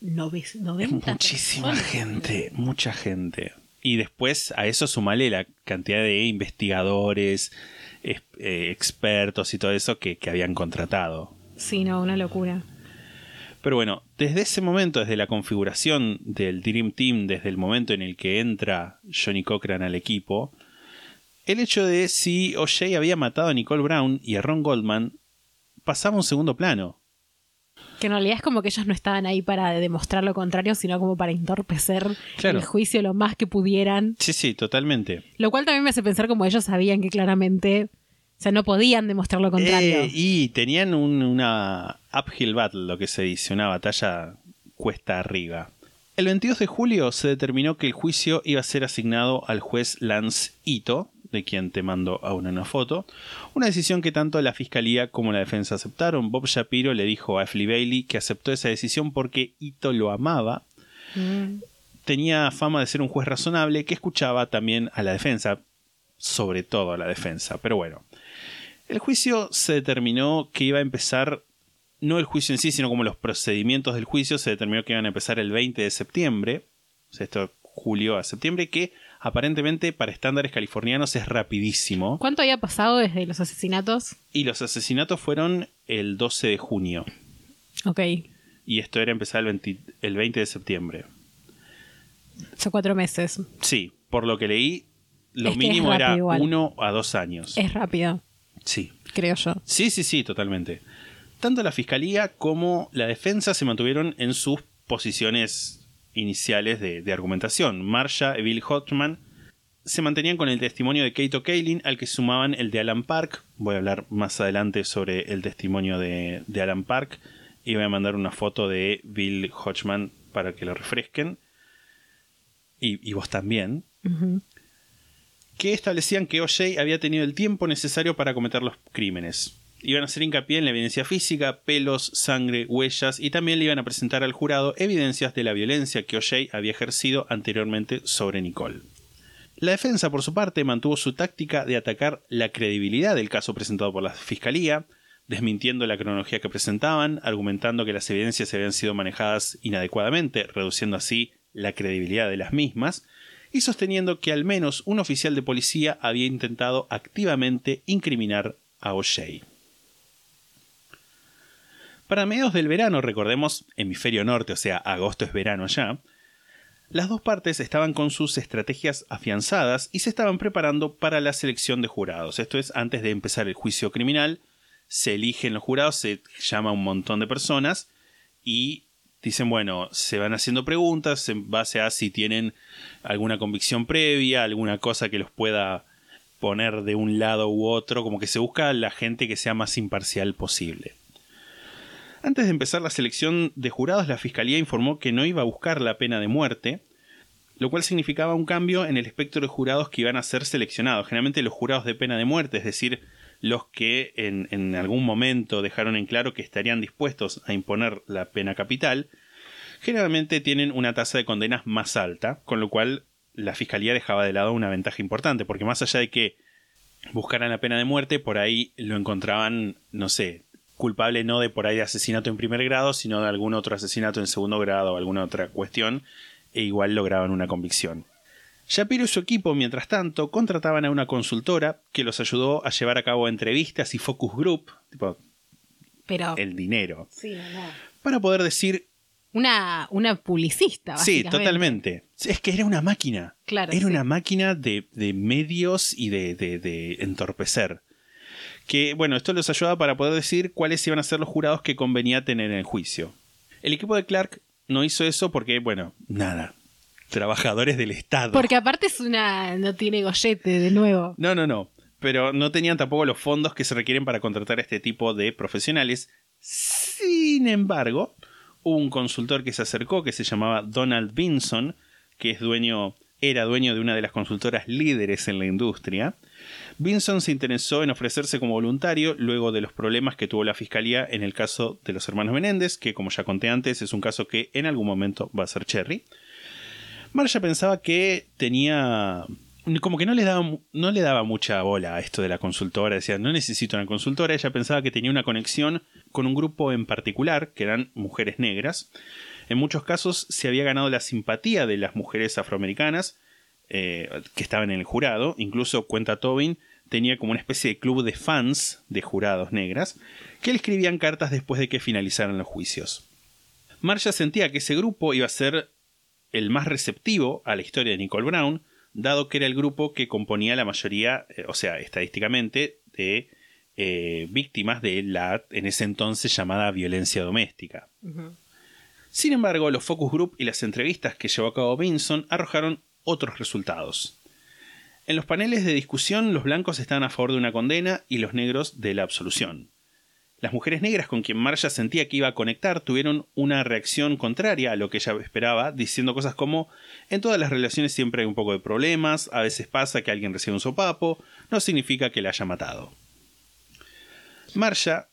Nove- 90 Muchísima personas. gente, mucha gente. Y después a eso sumale la cantidad de investigadores, es- eh, expertos y todo eso que, que habían contratado. Sí, no, una locura. Pero bueno, desde ese momento, desde la configuración del Dream Team, desde el momento en el que entra Johnny Cochran al equipo, el hecho de si O'Shea había matado a Nicole Brown y a Ron Goldman pasaba a un segundo plano. Que en realidad es como que ellos no estaban ahí para demostrar lo contrario, sino como para entorpecer Claro. el juicio lo más que pudieran. Sí, sí, totalmente. Lo cual también me hace pensar como ellos sabían que claramente, o sea, no podían demostrar lo contrario. Eh, y tenían un- una uphill battle, lo que se dice, una batalla cuesta arriba. El 22 de julio se determinó que el juicio iba a ser asignado al juez Lance Ito, de quien te mando aún una foto. Una decisión que tanto la fiscalía como la defensa aceptaron. Bob Shapiro le dijo a Ashley Bailey que aceptó esa decisión porque Ito lo amaba. Mm. Tenía fama de ser un juez razonable que escuchaba también a la defensa, sobre todo a la defensa. Pero bueno, el juicio se determinó que iba a empezar, no el juicio en sí, sino como los procedimientos del juicio, se determinó que iban a empezar el 20 de septiembre, o sea, esto julio a septiembre, que aparentemente para estándares californianos es rapidísimo. ¿Cuánto había pasado desde los asesinatos? Y los asesinatos fueron el 12 de junio, Ok, y esto era empezar el 20, el 20 de septiembre. hace cuatro meses. Sí, por lo que leí, lo Es que es mínimo era igual. uno a dos años. Es rápido, Sí. creo yo. Sí, sí, sí, totalmente. Tanto la fiscalía como la defensa se mantuvieron en sus posiciones iniciales de, de argumentación. Marsha y Bill Hotman se mantenían con el testimonio de Kate O'Kaylin, al que sumaban el de Alan Park. Voy a hablar más adelante sobre el testimonio de, de Alan Park. Y voy a mandar una foto de Bill Hodgman para que lo refresquen. Y, y vos también. Que establecían que O'Shea había tenido el tiempo necesario para cometer los crímenes. Iban a hacer hincapié en la evidencia física, pelos, sangre, huellas y también le iban a presentar al jurado evidencias de la violencia que O'Shea había ejercido anteriormente sobre Nicole. La defensa, por su parte, mantuvo su táctica de atacar la credibilidad del caso presentado por la fiscalía, desmintiendo la cronología que presentaban, argumentando que las evidencias habían sido manejadas inadecuadamente, reduciendo así la credibilidad de las mismas, y sosteniendo que al menos un oficial de policía había intentado activamente incriminar a O'Shea. Para mediados del verano, recordemos, hemisferio norte, o sea, agosto es verano ya, las dos partes estaban con sus estrategias afianzadas y se estaban preparando para la selección de jurados. Esto es, antes de empezar el juicio criminal, se eligen los jurados, se llama un montón de personas y dicen, bueno, se van haciendo preguntas en base a si tienen alguna convicción previa, alguna cosa que los pueda poner de un lado u otro, como que se busca la gente que sea más imparcial posible. Antes de empezar la selección de jurados, la Fiscalía informó que no iba a buscar la pena de muerte, lo cual significaba un cambio en el espectro de jurados que iban a ser seleccionados. Generalmente los jurados de pena de muerte, es decir, los que en, en algún momento dejaron en claro que estarían dispuestos a imponer la pena capital, generalmente tienen una tasa de condenas más alta, con lo cual la Fiscalía dejaba de lado una ventaja importante, porque más allá de que buscaran la pena de muerte, por ahí lo encontraban, no sé, culpable no de por ahí de asesinato en primer grado, sino de algún otro asesinato en segundo grado o alguna otra cuestión, e igual lograban una convicción. Shapiro y su equipo, mientras tanto, contrataban a una consultora que los ayudó a llevar a cabo entrevistas y focus group, tipo Pero. el dinero, Sí, no. para poder decir, Una, una publicista, sí, básicamente. totalmente. Es que era una máquina. Claro, Era sí. una máquina de, de medios y de, de- de entorpecer. Que, bueno, esto los ayudaba para poder decir cuáles iban a ser los jurados que convenía tener en el juicio. El equipo de Clark no hizo eso porque, bueno, nada. Trabajadores del Estado. Porque aparte es una. No tiene gollete, de nuevo. No, no, no. Pero no tenían tampoco los fondos que se requieren para contratar a este tipo de profesionales. Sin embargo, hubo un consultor que se acercó que se llamaba Donald Vinson, que es dueño, era dueño de una de las consultoras líderes en la industria. Vinson se interesó en ofrecerse como voluntario luego de los problemas que tuvo la fiscalía en el caso de los hermanos Menéndez, que como ya conté antes es un caso que en algún momento va a ser Cherry. Marcia pensaba que tenía. Como que no le, daba, no le daba mucha bola a esto de la consultora. Decía, no necesito una consultora. Ella pensaba que tenía una conexión con un grupo en particular, que eran mujeres negras. En muchos casos se había ganado la simpatía de las mujeres afroamericanas eh, que estaban en el jurado. Incluso, cuenta Tobin, tenía como una especie de club de fans de jurados negras que le escribían cartas después de que finalizaran los juicios. Marcia sentía que ese grupo iba a ser el más receptivo a la historia de Nicole Brown, dado que era el grupo que componía la mayoría, eh, o sea, estadísticamente, de eh, víctimas de la, en ese entonces llamada violencia doméstica. Sin embargo, los focus group y las entrevistas que llevó a cabo Vinson arrojaron otros resultados. En los paneles de discusión, los blancos estaban a favor de una condena y los negros de la absolución. Las mujeres negras con quien Marcia sentía que iba a conectar tuvieron una reacción contraria a lo que ella esperaba, diciendo cosas como en todas las relaciones siempre hay un poco de problemas, a veces pasa que alguien recibe un sopapo, no significa que la haya matado. Marcia,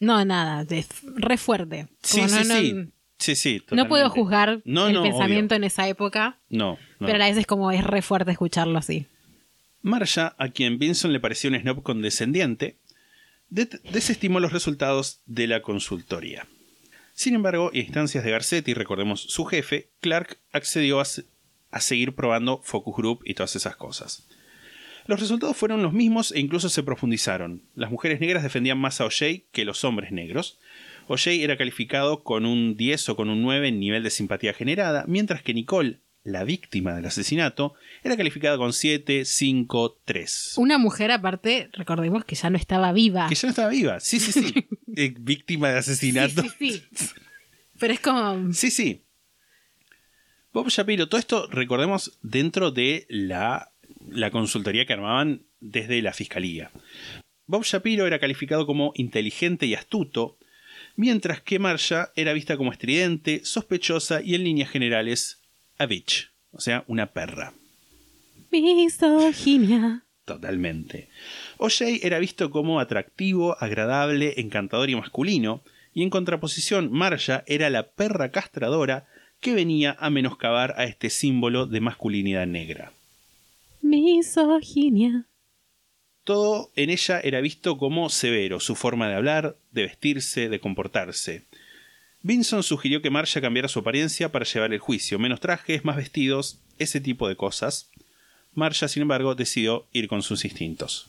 No, nada. Es re fuerte. sí, Como sí, no, no- sí, sí, sí, no puedo juzgar No, el no, pensamiento obvio. en esa época, No, no. pero a la vez es como es re fuerte escucharlo así. Marcia, a quien Vinson le pareció un snob condescendiente, de- desestimó los resultados de la consultoría. Sin embargo, a instancias de Garcetti, recordemos su jefe, Clark accedió a, se- a seguir probando focus group y todas esas cosas. Los resultados fueron los mismos e incluso se profundizaron. Las mujeres negras defendían más a O'Shea que los hombres negros. O'Shea era calificado con un 10 o con un 9 en nivel de simpatía generada, mientras que Nicole, la víctima del asesinato, era calificada con 7, 5, 3. Una mujer aparte, recordemos que ya no estaba viva. Que ya no estaba viva. Sí, sí, sí. Eh, víctima de asesinato. Sí, sí, sí. Pero es como... Sí, sí. Bob Shapiro, todo esto recordemos dentro de la, la consultoría que armaban desde la fiscalía. Bob Shapiro era calificado como inteligente y astuto, mientras que Marcia era vista como estridente, sospechosa y en líneas generales a bitch, o sea, una perra. Misoginia. Totalmente. O'Shea era visto como atractivo, agradable, encantador y masculino, y en contraposición, Marcia era la perra castradora que venía a menoscabar a este símbolo de masculinidad negra. Misoginia. Todo en ella era visto como severo, su forma de hablar, de vestirse, de comportarse. Vinson sugirió que Marcia cambiara su apariencia para llevar el juicio, menos trajes, más vestidos, ese tipo de cosas. Marcia, sin embargo, decidió ir con sus instintos.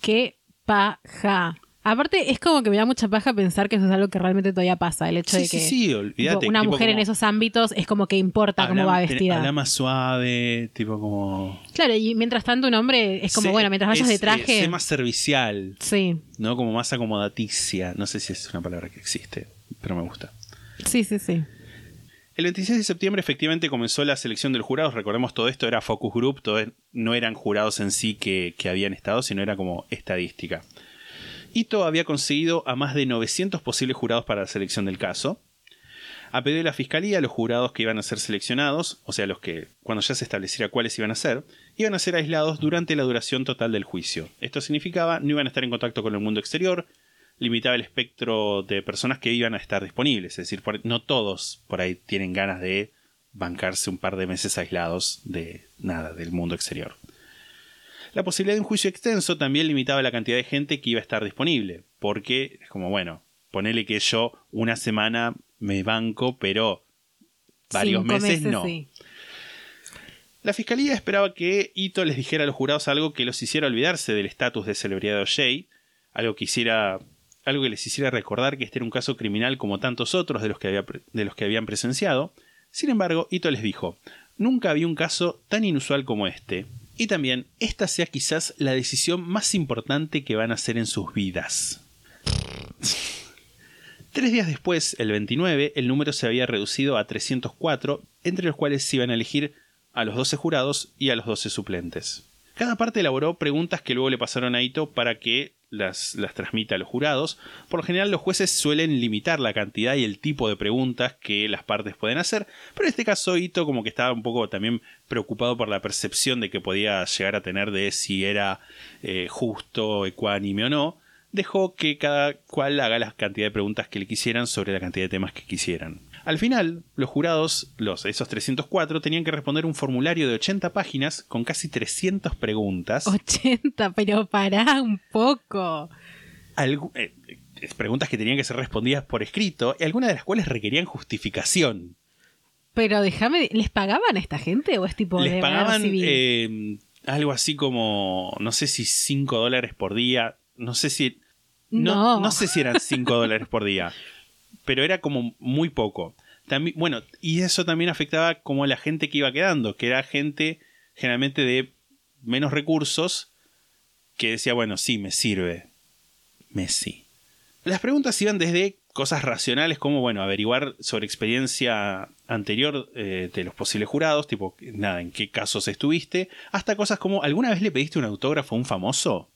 Qué paja. Aparte, es como que me da mucha paja pensar que eso es algo que realmente todavía pasa. El hecho Sí, de que sí, sí, olvídate, tipo, una tipo mujer en esos ámbitos es como que importa cómo va vestida. Habla más suave, tipo como. Claro, y mientras tanto un hombre es como, Sé- bueno, mientras vayas es- de traje... sé más servicial, Sí, ¿no? Como más acomodaticia. No sé si es una palabra que existe, pero me gusta. sí, sí, sí. El 26 de septiembre efectivamente comenzó la selección del jurado. Recordemos todo esto era focus group, todo es- no eran jurados en sí que, que habían estado, sino era como estadística. Ito había conseguido a más de 900 posibles jurados para la selección del caso. A pedido de la fiscalía, los jurados que iban a ser seleccionados, o sea, los que, cuando ya se estableciera cuáles iban a ser, iban a ser aislados durante la duración total del juicio. Esto significaba no iban a estar en contacto con el mundo exterior, limitaba el espectro de personas que iban a estar disponibles. Es decir, no todos por ahí tienen ganas de bancarse un par de meses aislados de nada, del mundo exterior. La posibilidad de un juicio extenso también limitaba la cantidad de gente que iba a estar disponible, porque es como, bueno, ponele que yo una semana me banco, pero varios Cinco meses, no. sí. La fiscalía esperaba que Ito les dijera a los jurados algo que los hiciera olvidarse del estatus de celebridad de O'Shea, algo que hiciera algo que les hiciera recordar que este era un caso criminal como tantos otros de los que, había de los que habían presenciado. Sin embargo, Ito les dijo, nunca había un caso tan inusual como este, y también esta sea quizás la decisión más importante que van a hacer en sus vidas. Tres días después, el 29, el número se había reducido a 304, entre los cuales se iban a elegir a los 12 jurados y a los 12 suplentes. Cada parte elaboró preguntas que luego le pasaron a Ito para que las, las transmita a los jurados. Por lo general los jueces suelen limitar la cantidad y el tipo de preguntas que las partes pueden hacer, pero en este caso Ito como que estaba un poco también preocupado por la percepción de que podía llegar a tener de si era eh, justo, ecuánime o no, dejó que cada cual haga la cantidad de preguntas que le quisieran sobre la cantidad de temas que quisieran. Al final, los jurados, los, esos 304, tenían que responder un formulario de 80 páginas con casi 300 preguntas. 80, pero pará un poco. algu- eh, preguntas que tenían que ser respondidas por escrito, y algunas de las cuales requerían justificación. Pero déjame, ¿les pagaban a esta gente o es tipo Les de pagaban civil? eh, algo así como, no sé si 5 dólares por día, no sé si... No, No. no sé si eran 5 dólares por día, pero era como muy poco. También, bueno, y eso también afectaba como a la gente que iba quedando, que era gente generalmente de menos recursos que decía, bueno, sí, me sirve. Me sí. Las preguntas iban desde cosas racionales como, bueno, averiguar sobre experiencia anterior eh, de los posibles jurados, tipo, nada, en qué casos estuviste, hasta cosas como, ¿alguna vez le pediste un autógrafo a un famoso?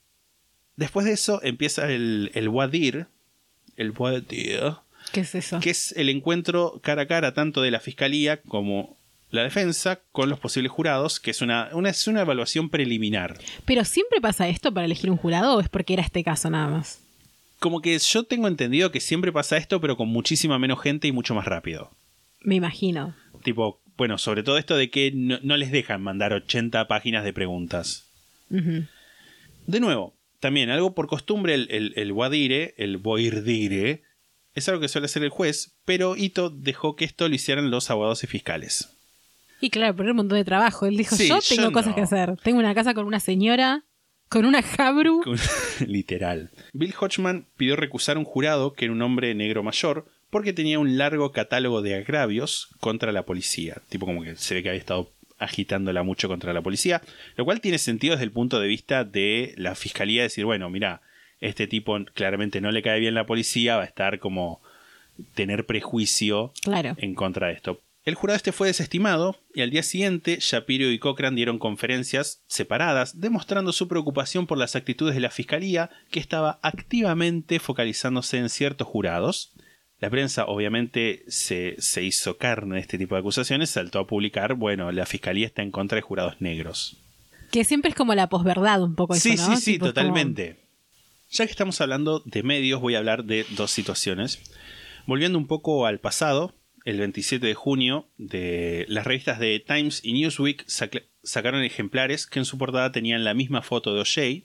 Después de eso empieza el, el dire, el dire, ¿Qué es eso? que es el encuentro cara a cara tanto de la fiscalía como la defensa con los posibles jurados, que es una, una, es una evaluación preliminar. ¿Pero siempre pasa esto para elegir un jurado o es porque era este caso nada más? Como que yo tengo entendido que siempre pasa esto, pero con muchísima menos gente y mucho más rápido. Me imagino. Tipo, bueno, sobre todo esto de que no, no les dejan mandar 80 páginas de preguntas. De nuevo, también algo por costumbre, el, el, el guadire, el boirdire, es algo que suele hacer el juez, pero Ito dejó que esto lo hicieran los abogados y fiscales. Y claro, pero era un montón de trabajo. Él dijo, Sí, yo yo tengo cosas no. que hacer. Tengo una casa con una señora, con una jabru. Con- Literal. Bill Hodgman pidió recusar un jurado que era un hombre negro mayor porque tenía un largo catálogo de agravios contra la policía. Tipo como que se ve que había estado agitándola mucho contra la policía, lo cual tiene sentido desde el punto de vista de la fiscalía decir, bueno, mira, este tipo claramente no le cae bien la policía, va a estar como tener prejuicio Claro. en contra de esto. El jurado este fue desestimado y al día siguiente Shapiro y Cochran dieron conferencias separadas demostrando su preocupación por las actitudes de la fiscalía que estaba activamente focalizándose en ciertos jurados. La prensa obviamente se, se hizo carne de este tipo de acusaciones, saltó a publicar, bueno, la fiscalía está en contra de jurados negros. Que siempre es como la posverdad un poco Sí, eso, ¿no? sí, sí, Tipo, es como- totalmente. Ya que estamos hablando de medios, voy a hablar de dos situaciones. Volviendo un poco al pasado, el 27 de junio, de las revistas de Times y Newsweek sac- sacaron ejemplares que en su portada tenían la misma foto de O'Shea.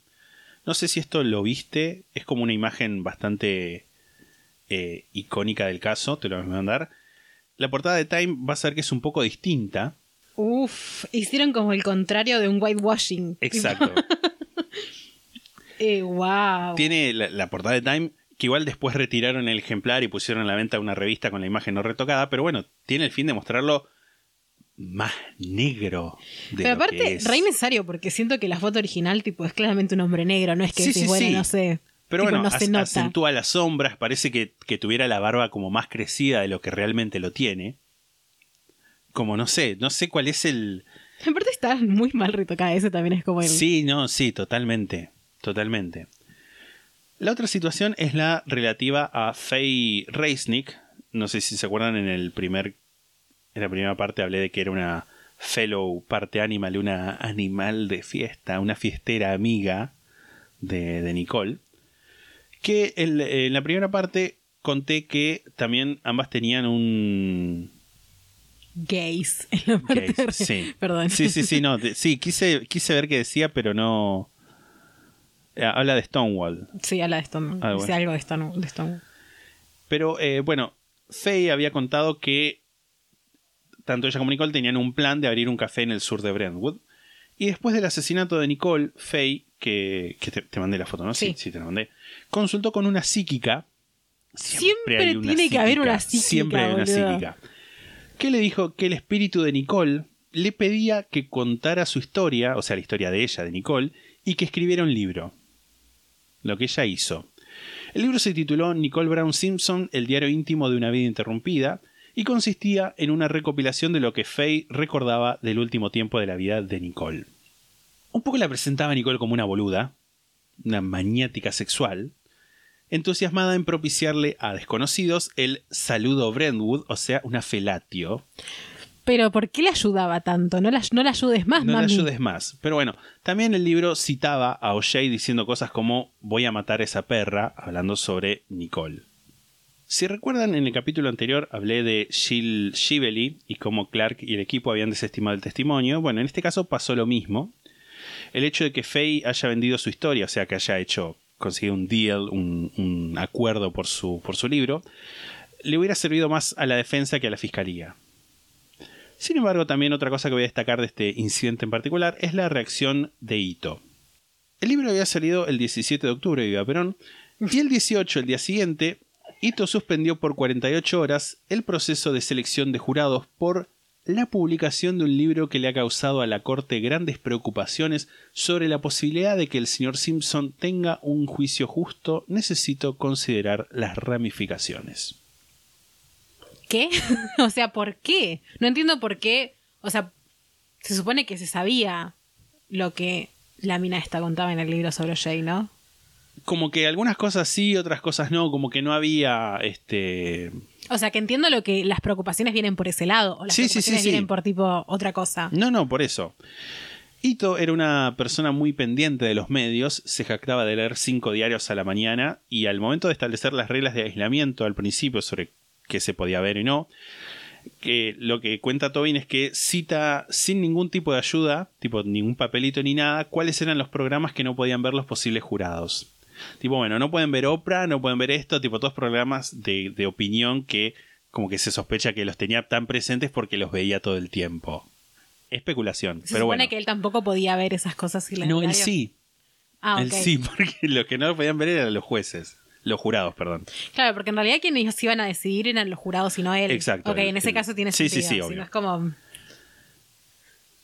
No sé si esto lo viste, es como una imagen bastante eh, icónica del caso, te lo voy a mandar. La portada de Time va a ser que es un poco distinta. Uf, hicieron como el contrario de un whitewashing. Exacto. Eh, wow. Tiene la, la portada de Time, que igual después retiraron el ejemplar y pusieron en la venta una revista con la imagen no retocada, pero bueno, tiene el fin de mostrarlo más negro. De Pero lo que aparte, es. re innecesario, porque siento que la foto original tipo es claramente un hombre negro, no es que Sí, decís, sí, bueno, sí. no sé. Pero tipo, bueno, no se ac- nota. acentúa las sombras, parece que, que tuviera la barba como más crecida de lo que realmente lo tiene. Como no sé, no sé cuál es el... Aparte está muy mal retocada, ese también es como el... Sí, no, sí, totalmente. Totalmente. La otra situación es la relativa a Faye Reisnick. No sé si se acuerdan en el primer. En la primera parte hablé de que era una fellow parte animal, una animal de fiesta, una fiestera amiga de, de Nicole. Que en la primera parte conté que también ambas tenían un. gays en la parte Gays, de- sí. Perdón. Sí, sí, sí, no. sí, quise, quise ver qué decía, pero no. Eh, Habla de Stonewall. Sí, habla de Stone. Ah, Dice bueno. algo de Stone. De Stone. Pero eh, bueno, Faye había contado que tanto ella como Nicole tenían un plan de abrir un café en el sur de Brentwood. Y después del asesinato de Nicole, Faye, que, que te, te mandé la foto, ¿no? Sí. sí, te la mandé. Consultó con una psíquica. Siempre una tiene que haber una psíquica, Siempre hay una boludo. psíquica. Que le dijo que el espíritu de Nicole le pedía que contara su historia, o sea, la historia de ella, de Nicole, y que escribiera un libro. Lo que ella hizo. El libro se tituló Nicole Brown Simpson, el diario íntimo de una vida interrumpida, y consistía en una recopilación de lo que Faye recordaba del último tiempo de la vida de Nicole. Un poco la presentaba Nicole como una boluda, una maniática sexual, entusiasmada en propiciarle a desconocidos el saludo Brentwood, o sea, una felatio. Pero ¿por qué le ayudaba tanto? No la, no la ayudes más, No mami. le ayudes más. Pero bueno, también el libro citaba a O'Shea diciendo cosas como voy a matar a esa perra, hablando sobre Nicole. Si recuerdan, en el capítulo anterior hablé de Jill Shively y cómo Clark y el equipo habían desestimado el testimonio. Bueno, en este caso pasó lo mismo. El hecho de que Faye haya vendido su historia, o sea, que haya hecho, conseguido un deal, un, un acuerdo por su, por su libro, le hubiera servido más a la defensa que a la fiscalía. Sin embargo, también otra cosa que voy a destacar de este incidente en particular es la reacción de Ito. El libro había salido el 17 de octubre, Viva Perón, y el 18, el día siguiente, Ito suspendió por 48 horas el proceso de selección de jurados por la publicación de un libro que le ha causado a la Corte grandes preocupaciones sobre la posibilidad de que el señor Simpson tenga un juicio justo. Necesito considerar las ramificaciones. ¿Qué? o sea, ¿por qué? No entiendo por qué. O sea, se supone que se sabía lo que la mina esta contaba en el libro sobre Jay, ¿no? como que algunas cosas sí, otras cosas no, como que no había este O sea, que entiendo lo que las preocupaciones vienen por ese lado. O las Sí, sí, sí, vienen por tipo otra cosa. No, no, por eso. Ito era una persona muy pendiente de los medios, se jactaba de leer cinco diarios a la mañana y al momento de establecer las reglas de aislamiento al principio sobre qué se podía ver y no, que lo que cuenta Tobin es que cita sin ningún tipo de ayuda, tipo ningún papelito ni nada, cuáles eran los programas que no podían ver los posibles jurados. Tipo, bueno, no pueden ver Oprah, no pueden ver esto, tipo todos programas de, de opinión que como que se sospecha que los tenía tan presentes porque los veía todo el tiempo. Especulación, Se pero supone bueno. que él tampoco podía ver esas cosas. y las No, él sí. Ah, Él sí, porque los que no lo podían ver eran los jueces. Los jurados, perdón. Claro, porque en realidad quienes iban a decidir eran los jurados y no él. Exacto, Ok, el- en ese el- caso tiene sí, sí, sentido. sí, si obvio. no es como.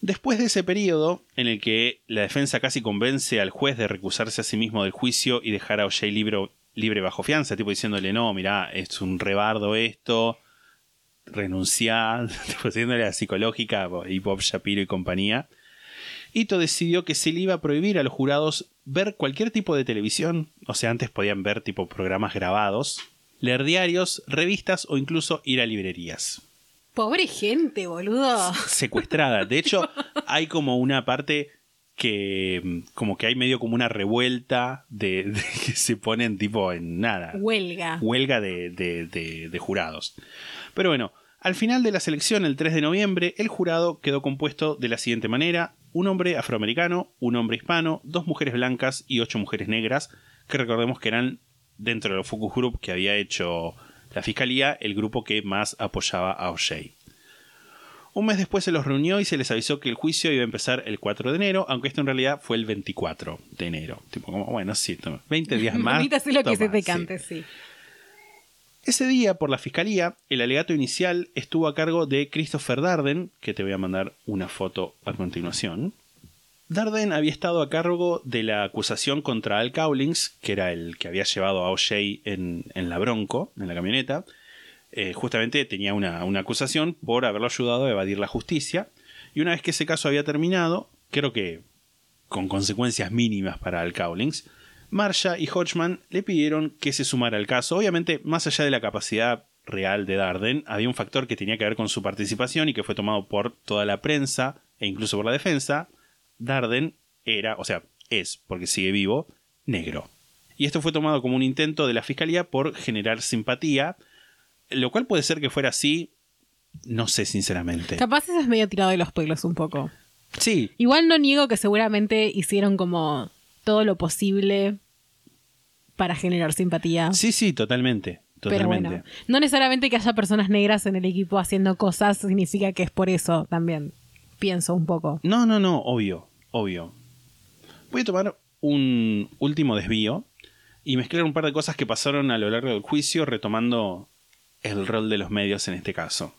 Después de ese periodo, en el que la defensa casi convence al juez de recusarse a sí mismo del juicio y dejar a O'Shea libre, libre bajo fianza, tipo diciéndole, no, mirá, es un rebardo esto, renunciar, tipo haciéndole la psicológica y Bob Shapiro y compañía. Ito decidió que se le iba a prohibir a los jurados ver cualquier tipo de televisión, o sea, antes podían ver tipo programas grabados, leer diarios, revistas o incluso ir a librerías Pobre gente, boludo. secuestrada. De hecho, hay como una parte que mm, como que hay medio como una revuelta de, de que se ponen tipo en nada. Huelga. Huelga de, de- de- de jurados. Pero bueno, al final de la selección, el 3 de noviembre, el jurado quedó compuesto de la siguiente manera. Un hombre afroamericano, un hombre hispano, dos mujeres blancas y ocho mujeres negras, que recordemos que eran dentro de los focus group que había hecho la fiscalía, el grupo que más apoyaba a O'Shea. Un mes después se los reunió y se les avisó que el juicio iba a empezar el 4 de enero, aunque esto en realidad fue el 24 de enero. Tipo, como, bueno, sí, toma, 20 días más. Lo que toma, se te sí. cante, sí. Ese día, por la fiscalía, el alegato inicial estuvo a cargo de Christopher Darden, que te voy a mandar una foto a continuación. Darden había estado a cargo de la acusación contra Al Cowlings, que era el que había llevado a O'Shea en, la Bronco, en la camioneta. Eh, justamente tenía una, una acusación por haberlo ayudado a evadir la justicia. Y una vez que ese caso había terminado, creo que con consecuencias mínimas para Al Cowlings, Marsha y Hodgman le pidieron que se sumara al caso. Obviamente, más allá de la capacidad real de Darden, había un factor que tenía que ver con su participación y que fue tomado por toda la prensa e incluso por la defensa. Darden era, o sea, es, porque sigue vivo, negro. Y esto fue tomado como un intento de la fiscalía por generar simpatía, lo cual puede ser que fuera así. no sé sinceramente. Capaz eso es medio tirado de los pelos un poco. Sí, Igual no niego que seguramente hicieron como todo lo posible para generar simpatía. sí, sí, totalmente. Pero bueno, no necesariamente que haya personas negras en el equipo haciendo cosas significa que es por eso también. Pienso un poco. No, no, no, obvio, obvio. Voy a tomar un último desvío y mezclar un par de cosas que pasaron a lo largo del juicio, retomando el rol de los medios en este caso.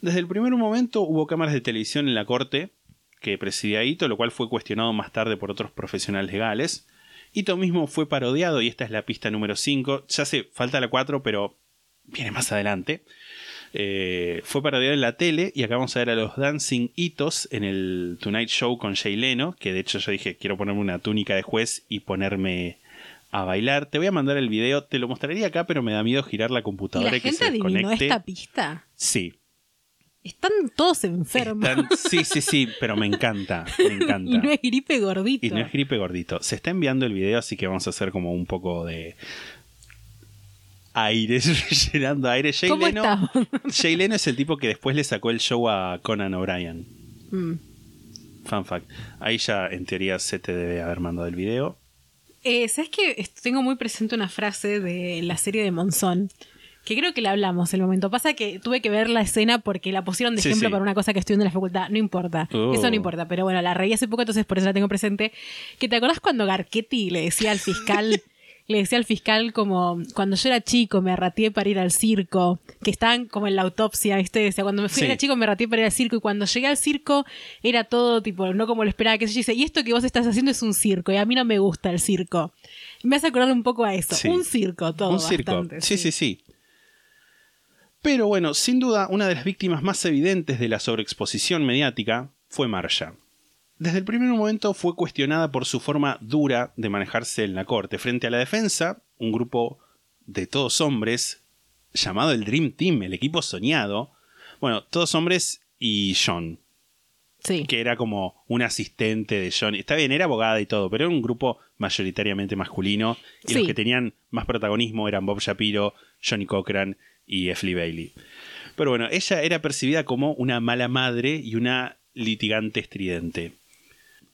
Desde el primer momento hubo cámaras de televisión en la corte que presidía Ito, lo cual fue cuestionado más tarde por otros profesionales legales. Ito mismo fue parodiado y esta es la pista número 5. Ya sé, falta la 4, pero viene más adelante. Eh, fue parodiado en la tele y acá vamos a ver a los Dancing Hitos en el Tonight Show con Jay Leno, que de hecho yo dije quiero ponerme una túnica de juez y ponerme a bailar. Te voy a mandar el video, te lo mostraría acá, pero me da miedo girar la ¿Y computadora la y que gente se adivinó desconecte. esta pista? Sí. Están todos enfermos. Están- sí, sí, sí, pero me encanta, me encanta. y no es gripe gordito. Y no es gripe gordito. Se está enviando el video, así que vamos a hacer como un poco de aire, llenando aire. Jay ¿Cómo Leno, estamos? Jay Leno es el tipo que después le sacó el show a Conan O'Brien. Mm. Fun fact. Ahí ya en teoría se te debe haber mandado el video. Eh, ¿Sabes que Tengo muy presente una frase de la serie de Monzón. Que creo que la hablamos el momento. Pasa que tuve que ver la escena porque la pusieron de Sí, ejemplo sí. para una cosa que estoy viendo en la facultad. No importa. Oh. Eso no importa. Pero bueno, la reí hace poco, entonces por eso la tengo presente. Que te acordás cuando Garchetti le decía al fiscal. Le decía al fiscal como cuando yo era chico me arrateé para ir al circo, que estaban como en la autopsia, ¿viste? Decía, cuando me fui Sí. era chico me arrateé para ir al circo y cuando llegué al circo era todo tipo, no como lo esperaba, que se dice, y esto que vos estás haciendo es un circo y a mí no me gusta el circo. Me hace acordar un poco a eso, Sí. un circo todo. Un circo. bastante, sí, sí, sí. Pero bueno, sin duda, una de las víctimas más evidentes de la sobreexposición mediática fue Marsha. Desde el primer momento fue cuestionada por su forma dura de manejarse en la corte. Frente a la defensa, un grupo de todos hombres, llamado el Dream Team, el equipo soñado, bueno, todos hombres y John, Sí. que era como un asistente de John. Está bien, era abogada y todo, pero era un grupo mayoritariamente masculino. Y Sí. los que tenían más protagonismo eran Bob Shapiro, Johnny Cochran y. Lee Bailey. Pero bueno, ella era percibida como una mala madre y una litigante estridente.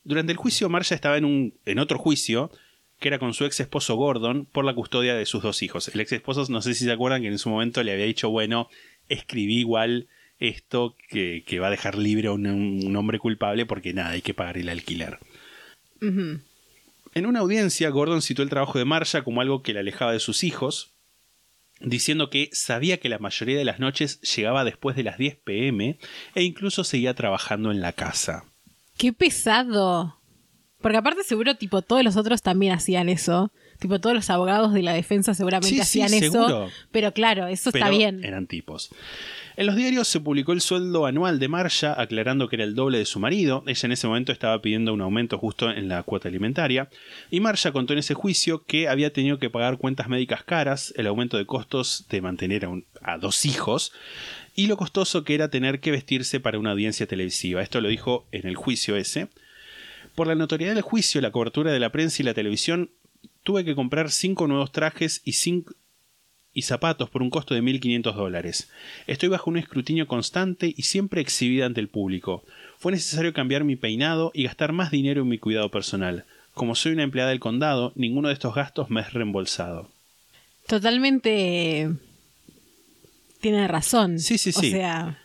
Durante el juicio, Marsha estaba en, un, en otro juicio, que era con su ex esposo Gordon, por la custodia de sus dos hijos. El ex esposo, no sé si se acuerdan, que en su momento le había dicho, bueno, escribí igual esto que, que va a dejar libre a un, un hombre culpable porque nada, hay que pagar el alquiler. En una audiencia, Gordon citó el trabajo de Marsha como algo que la alejaba de sus hijos, diciendo que sabía que la mayoría de las noches llegaba después de las 10 pm e incluso seguía trabajando en la casa. Qué pesado. Porque aparte seguro, tipo, todos los otros también hacían eso. Tipo, todos los abogados de la defensa seguramente Sí, sí, hacían seguro. eso. Pero claro, eso está bien. Eran tipos. En los diarios se publicó el sueldo anual de Marsha, aclarando que era el doble de su marido. Ella en ese momento estaba pidiendo un aumento justo en la cuota alimentaria. Y Marsha contó en ese juicio que había tenido que pagar cuentas médicas caras, el aumento de costos de mantener a, un- a dos hijos y lo costoso que era tener que vestirse para una audiencia televisiva. Esto lo dijo en el juicio ese. Por la notoriedad del juicio, la cobertura de la prensa y la televisión, tuve que comprar cinco nuevos trajes y cinco y zapatos por un costo de 1.500 dólares. Estoy bajo un escrutinio constante y siempre exhibida ante el público. Fue necesario cambiar mi peinado y gastar más dinero en mi cuidado personal. Como soy una empleada del condado, ninguno de estos gastos me es reembolsado. Totalmente. eh, Tiene razón. Sí, sí, O sí. sea,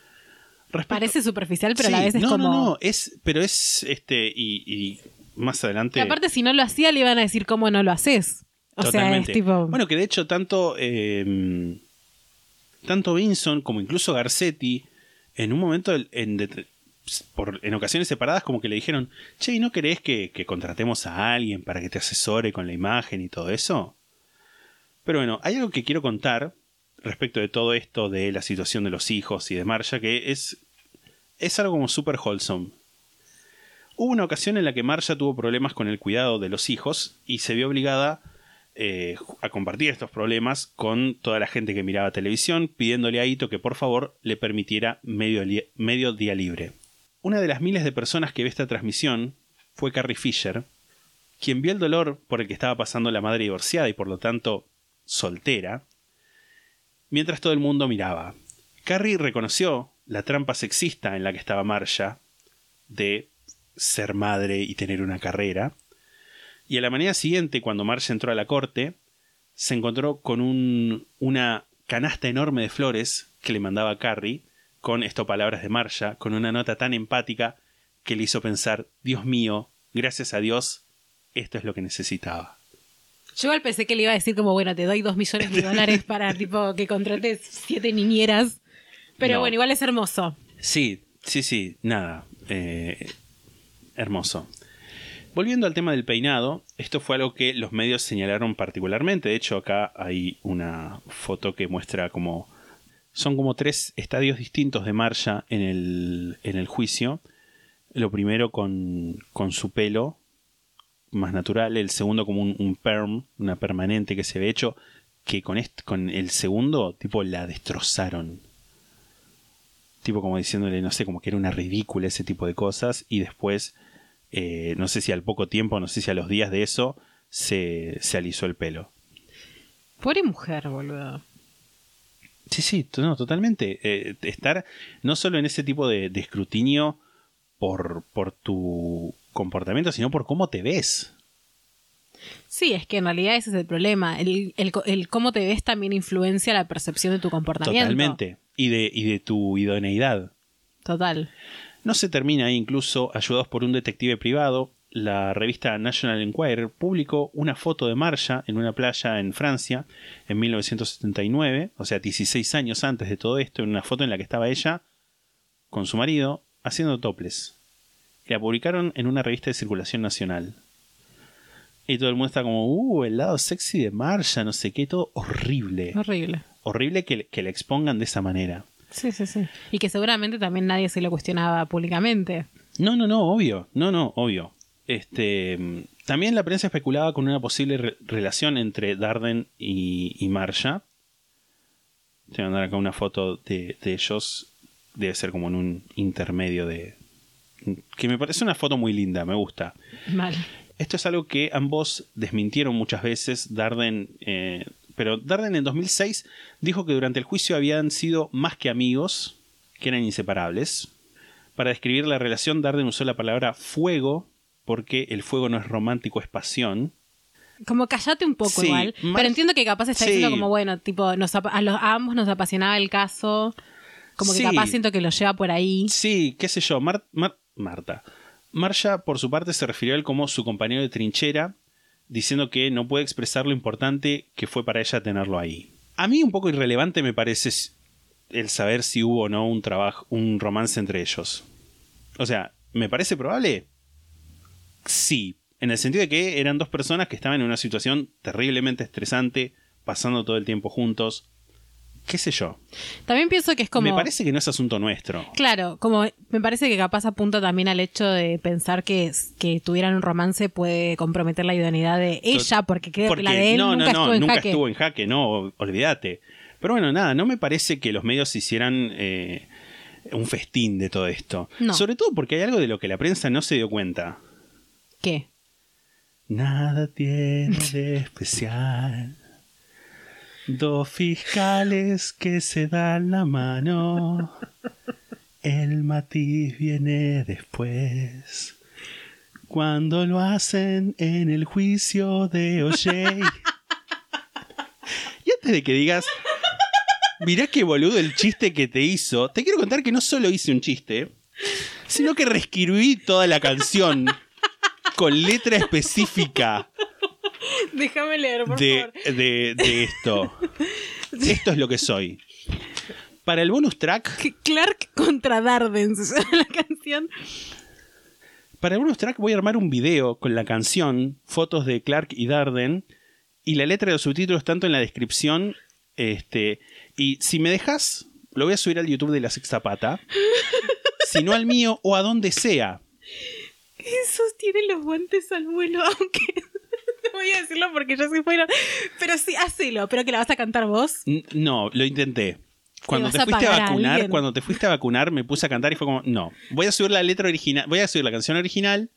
Respecto- parece superficial, pero a la vez es no, como. No, no, es, pero es este y, y más adelante. Aparte, si no lo hacía, le iban a decir cómo no lo haces. O sea, Totalmente. es tipo. Bueno, que de hecho tanto eh, tanto Vinson como incluso Garcetti en un momento en, por, en ocasiones separadas como que le dijeron, che, ¿y no querés que, que contratemos a alguien para que te asesore con la imagen y todo eso? Pero bueno, hay algo que quiero contar respecto de todo esto de la situación de los hijos y de Marsha que es, es algo como super wholesome. Hubo una ocasión en la que Marsha tuvo problemas con el cuidado de los hijos y se vio obligada eh, a compartir estos problemas con toda la gente que miraba televisión, pidiéndole a Ito que por favor le permitiera medio, medio día libre. Una de las miles de personas que ve esta transmisión fue Carrie Fisher, quien vio el dolor por el que estaba pasando la madre divorciada y por lo tanto soltera, mientras todo el mundo miraba. Carrie reconoció la trampa sexista en la que estaba Marsha de ser madre y tener una carrera. Y a la mañana siguiente, cuando Marsha entró a la corte, se encontró con un- una canasta enorme de flores que le mandaba Carrie, con estas palabras de Marsha, con una nota tan empática que le hizo pensar, Dios mío, gracias a Dios, esto es lo que necesitaba. Yo igual pensé que le iba a decir como, bueno, te doy dos millones de dólares para tipo que contrates siete niñeras. Pero No. bueno, igual es hermoso. Sí, sí, sí, nada. eh, hermoso. Volviendo al tema del peinado, esto fue algo que los medios señalaron particularmente. De hecho, acá hay una foto que muestra como. Son como tres estadios distintos de Marsha en el, en el juicio. Lo primero con, con su pelo más natural, el segundo como un, un perm, una permanente que se ve hecho, que con, este, con el segundo, tipo, la destrozaron tipo como diciéndole, no sé, como que era una ridícula ese tipo de cosas, y después, eh, no sé si al poco tiempo, no sé si a los días de eso, se, se alisó el pelo. Pobre mujer, boludo. Sí, sí, no, totalmente. Eh, estar no solo en ese tipo de, de escrutinio por, por tu comportamiento, sino por cómo te ves. Sí, es que en realidad ese es el problema. El, el cómo te ves también influencia la percepción de tu comportamiento. Totalmente. Y de, y de tu idoneidad. Total. No se termina ahí, incluso ayudados por un detective privado, la revista National Enquirer publicó una foto de Marsha en una playa en Francia en 1979, o sea, 16 años antes de todo esto, en una foto en la que estaba ella con su marido haciendo toples. Y la publicaron en una revista de circulación nacional. Y todo el mundo está como, uh, el lado sexy de Marsha, no sé qué, todo horrible. Horrible. Horrible que, que la expongan de esa manera. Sí, sí, sí. Y que seguramente también nadie se lo cuestionaba públicamente. No, no, no, obvio. No, no, obvio. Este, también la prensa especulaba con una posible re- relación entre Darden y, y Marsha. Te voy a mandar acá una foto de, de ellos. Debe ser como en un intermedio de... Que me parece una foto muy linda, me gusta. Mal. Esto es algo que ambos desmintieron muchas veces. Darden, eh, pero Darden en 2006 dijo que durante el juicio habían sido más que amigos, que eran inseparables. Para describir la relación, Darden usó la palabra fuego, porque el fuego no es romántico, es pasión. Como callate un poco Sí, igual. Pero entiendo que capaz está Sí. diciendo como, bueno, tipo, nos a, los, a ambos nos apasionaba el caso. Como que Sí. capaz siento que lo lleva por ahí. Sí, qué sé yo, Mar- Mar- Marta. Marsha, por su parte, se refirió a él como su compañero de trinchera, diciendo que no puede expresar lo importante que fue para ella tenerlo ahí. A mí un poco irrelevante me parece el saber si hubo o no un trabajo, un romance entre ellos. O sea, ¿me parece probable? Sí, en el sentido de que eran dos personas que estaban en una situación terriblemente estresante, pasando todo el tiempo juntos. ¿Qué sé yo? También pienso que es como... Me parece que no es asunto nuestro. Claro, como me parece que capaz apunta también al hecho de pensar que, que tuvieran un romance puede comprometer la idoneidad de ella, porque creo que la de él no, nunca no, no, estuvo en nunca jaque. estuvo en jaque, no, olvídate. Pero bueno, nada, no me parece que los medios hicieran eh, un festín de todo esto. No. Sobre todo porque hay algo de lo que la prensa no se dio cuenta. ¿Qué? Nada tiene de especial. Dos fiscales que se dan la mano. El matiz viene después. Cuando lo hacen en el juicio de OJ. y antes de que digas, mirá qué boludo el chiste que te hizo, te quiero contar que no solo hice un chiste, sino que reescribí toda la canción con letra específica Déjame leer, por de, favor. de- de esto. Esto es lo que soy. Para el bonus track, Clark contra Darden la canción. para el bonus track voy a armar un video con la canción, fotos de Clark y Darden y la letra de los subtítulos tanto en la descripción, este, y si me dejas, lo voy a subir al YouTube de la Sexta Pata, si no al mío o a donde sea. Esos tienen los guantes al vuelo, aunque voy a decirlo porque ya se fueron. Pero sí, hacelo, pero que la vas a cantar vos. N- No, lo intenté. Cuando te fuiste a vacunar, cuando te fuiste a vacunar, me puse a cantar y fue como, no, voy a subir la letra original, voy a subir la canción original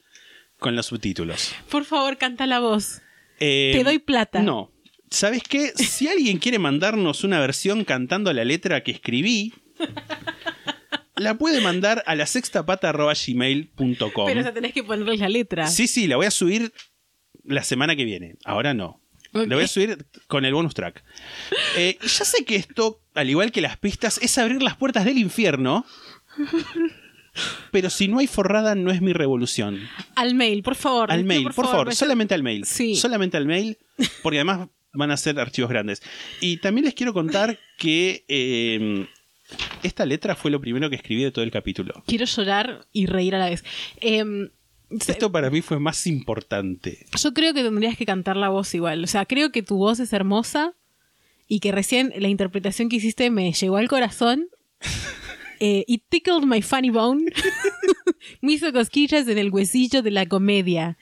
con los subtítulos. Por favor, canta la voz. Eh, Te doy plata. No. ¿Sabes qué? Si alguien quiere mandarnos una versión cantando la letra que escribí, la puede mandar a la sextapata.gmail.com. Pero o sea, tenés que ponerle la letra. Sí, sí, la voy a subir la semana que viene. Ahora no. La voy a subir con el bonus track. Eh, ya sé que esto, al igual que las pistas, es abrir las puertas del infierno. Pero si no hay forrada, no es mi revolución. Al mail, por favor. Al mail, por favor, me- solamente al mail. Sí. Solamente al mail, porque además van a ser archivos grandes. Y también les quiero contar que eh, esta letra fue lo primero que escribí de todo el capítulo. Quiero llorar y reír a la vez. Em, se- Esto para mí fue más importante. Yo creo que tendrías que cantar la voz igual. O sea, creo que tu voz es hermosa y que recién la interpretación que hiciste me llegó al corazón. Eh, it tickled my funny bone. me hizo cosquillas en el huesillo de la comedia.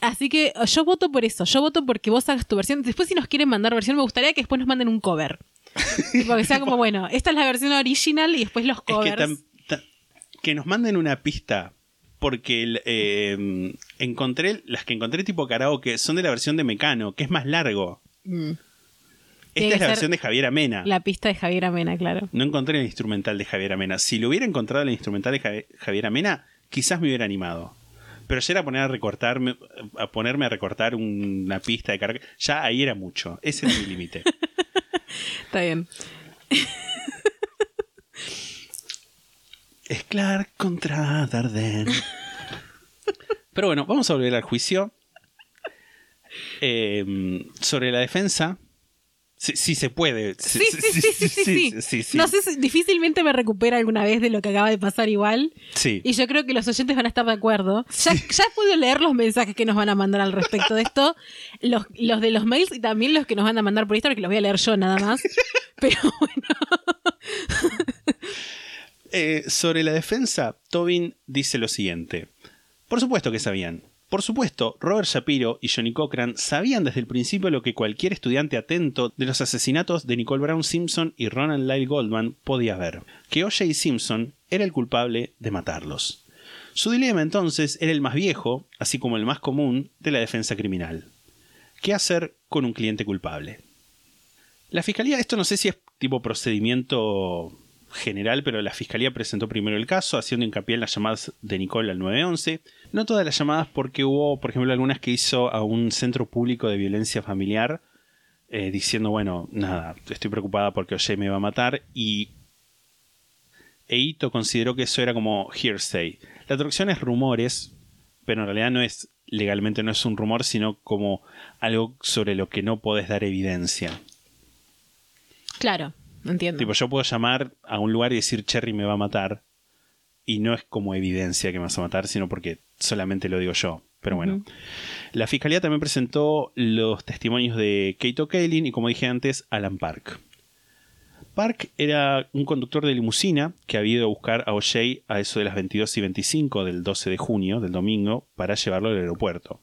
Así que oh, yo voto por eso. Yo voto porque vos hagas tu versión. Después, si nos quieren mandar versión, me gustaría que después nos manden un cover. Porque sea como, bueno, esta es la versión original y después los Es que, covers. que nos manden una pista. Porque eh, encontré las que encontré tipo karaoke son de la versión de Mecano, que es más largo. Mm. Esta es la versión de Javier Amena. La pista de Javier Amena, claro. No encontré el instrumental de Javier Amena. Si lo hubiera encontrado el instrumental de Javi- Javier Amena, quizás me hubiera animado. Pero ya era poner a recortarme, a ponerme a recortar una pista de karaoke. Ya ahí era mucho. Ese era mi límite. Está bien. Es Clark contra Darden. Pero bueno, vamos a volver al juicio. Eh, sobre la defensa. Sí, sí se puede. Sí, sí, sí, sí, sí. No sé si difícilmente me recupera alguna vez de lo que acaba de pasar igual. Sí. Y yo creo que los oyentes van a estar de acuerdo. Ya, ya he podido leer los mensajes que nos van a mandar al respecto de esto. Los, los de los mails y también los que nos van a mandar por Instagram, que los voy a leer yo nada más. Pero bueno. Eh, sobre la defensa, Tobin dice lo siguiente. Por supuesto que sabían. Por supuesto, Robert Shapiro y Johnny Cochran sabían desde el principio lo que cualquier estudiante atento de los asesinatos de Nicole Brown Simpson y Ronald Lyle Goldman podía ver, que O.J. Simpson era el culpable de matarlos. Su dilema entonces era el más viejo, así como el más común, de la defensa criminal. ¿Qué hacer con un cliente culpable? La fiscalía, esto no sé si es tipo procedimiento general, pero la fiscalía presentó primero el caso, haciendo hincapié en las llamadas de Nicole al 911. No todas las llamadas, porque hubo, por ejemplo, algunas que hizo a un centro público de violencia familiar, eh, diciendo, bueno, nada, estoy preocupada porque Oye me va a matar, y Eito consideró que eso era como hearsay. La traducción es rumores, pero en realidad no es, legalmente no es un rumor, sino como algo sobre lo que no podés dar evidencia. Claro, entiendo. Tipo, yo puedo llamar a un lugar y decir Cherry me va a matar. Y no es como evidencia que me vas a matar, sino porque solamente lo digo yo. Pero bueno. La fiscalía también presentó los testimonios de Kate O'Kaylin y, como dije antes, Alan Park. Park era un conductor de limusina que había ido a buscar a O'Shea a eso de las 22 y 25 del 12 de junio, del domingo, para llevarlo al aeropuerto.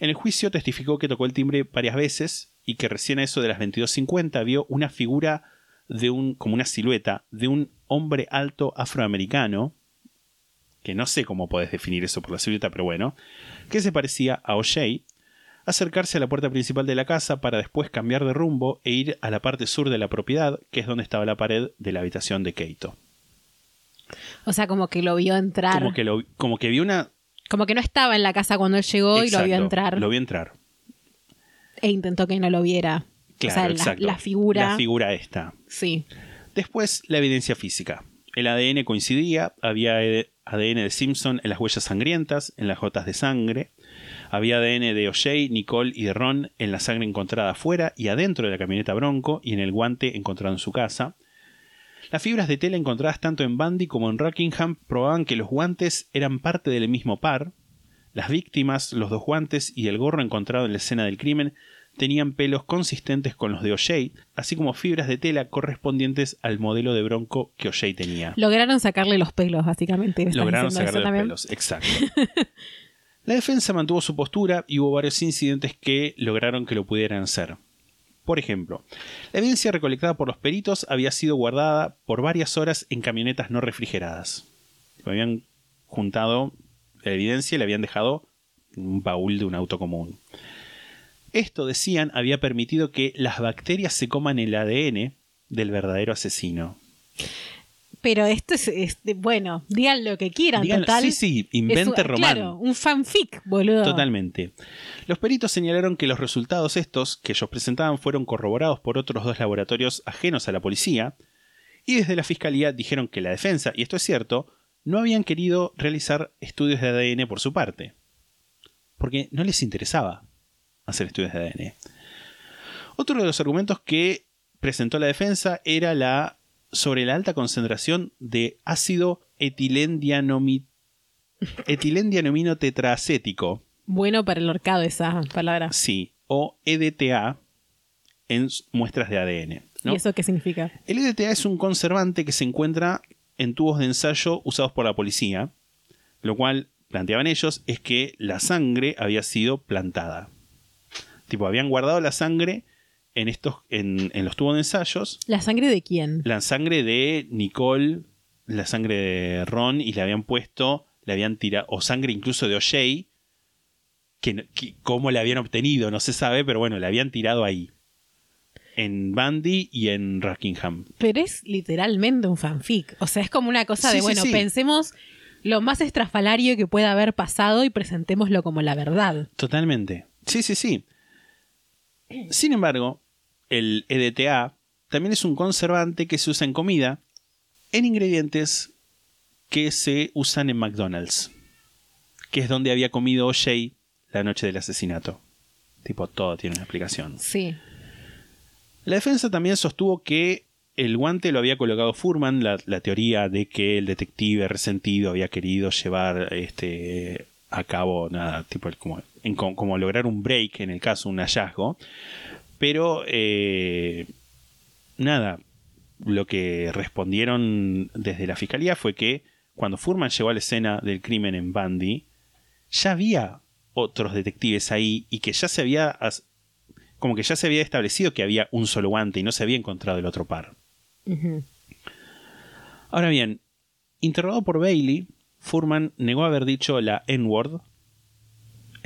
En el juicio testificó que tocó el timbre varias veces y que recién a eso de las 22.50 vio una figura de un, como una silueta de un hombre alto afroamericano, que no sé cómo podés definir eso por la silueta, pero bueno, que se parecía a O'Shea, acercarse a la puerta principal de la casa para después cambiar de rumbo e ir a la parte sur de la propiedad, que es donde estaba la pared de la habitación de Keito. O sea, como que lo vio entrar. Como que, lo, como que vio una... Como que no estaba en la casa cuando él llegó y lo vio entrar. Lo vio entrar. E intentó que no lo viera. Claro, o sea, la- exacto. la, figura. La figura esta. Sí. Después, la evidencia física. El ADN coincidía, había e- ADN de Simpson en las huellas sangrientas, en las gotas de sangre. Había ADN de O'Shea, Nicole y de Ron en la sangre encontrada afuera y adentro de la camioneta Bronco y en el guante encontrado en su casa. Las fibras de tela encontradas tanto en Bundy como en Rockingham probaban que los guantes eran parte del mismo par. Las víctimas, los dos guantes y el gorro encontrado en la escena del crimen tenían pelos consistentes con los de O'Shea, así como fibras de tela correspondientes al modelo de bronco que O'Shea tenía. Lograron sacarle los pelos, básicamente. ¿me estás Lograron sacarle los también? pelos, exacto. La defensa mantuvo su postura y hubo varios incidentes que lograron que lo pudieran hacer. Por ejemplo, la evidencia recolectada por los peritos había sido guardada por varias horas en camionetas no refrigeradas. Habían juntado la evidencia y la habían dejado en un baúl de un auto común. Esto, decían, había permitido que las bacterias se coman el ADN del verdadero asesino. Pero esto es, bueno, digan lo que quieran, Digan- total. sí, sí, invente román. Claro, un fanfic, boludo. Totalmente. Los peritos señalaron que los resultados estos que ellos presentaban fueron corroborados por otros dos laboratorios ajenos a la policía, y desde la fiscalía dijeron que la defensa, y esto es cierto, no habían querido realizar estudios de ADN por su parte, porque no les interesaba hacer estudios de ADN. Otro de los argumentos que presentó la defensa era la sobre la alta concentración de ácido etilendianomi- etilendianomino tetraacético, Bueno para el horcado esa palabra. sí, o EDTA en muestras de ADN. ¿no? ¿Y eso qué significa? El EDTA es un conservante que se encuentra en tubos de ensayo usados por la policía, lo cual planteaban ellos es que la sangre había sido plantada. Tipo, habían guardado la sangre en estos en, en los tubos de ensayos, ¿La sangre de quién? la sangre de Nicole, la sangre de Ron y le habían puesto, le habían tirado o sangre incluso de O'Shea que, cómo la habían obtenido, no se sabe, pero bueno, la habían tirado ahí. En Bundy y en Rockingham. Pero es literalmente un fanfic. O sea, es como una cosa Sí, de, sí, bueno, sí. pensemos lo más estrafalario que pueda haber pasado y presentémoslo como la verdad. Totalmente. Sí, sí, sí. Sin embargo, el EDTA también es un conservante que se usa en comida, en ingredientes que se usan en McDonald's, que es donde había comido O'Shea la noche del asesinato. Tipo, todo tiene una explicación. Sí. La defensa también sostuvo que el guante lo había colocado Furman, la, la teoría de que el detective resentido había querido llevar este, a cabo nada, tipo el- como, en- como, como lograr un break, en el caso, un hallazgo. Pero eh, nada, lo que respondieron desde la fiscalía fue que cuando Furman llegó a la escena del crimen en Bundy, ya había otros detectives ahí y que ya se había como que ya se había establecido que había un solo guante y no se había encontrado el otro par. Ahora bien, interrogado por Bailey, Furman negó haber dicho la N-word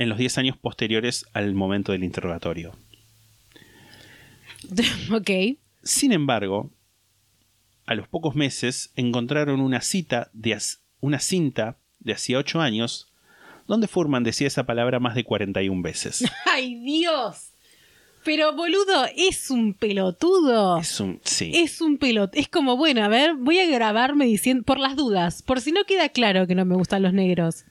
en los 10 años posteriores al momento del interrogatorio. ok. Sin embargo, a los pocos meses encontraron una cita de una cinta de hacía 8 años donde Furman decía esa palabra más de 41 veces. ¡Ay, Dios! Pero, boludo, es un pelotudo. Es un sí. Es un pelot. Es como, bueno, a ver, voy a grabarme diciendo, por las dudas, por si no queda claro que no me gustan los negros.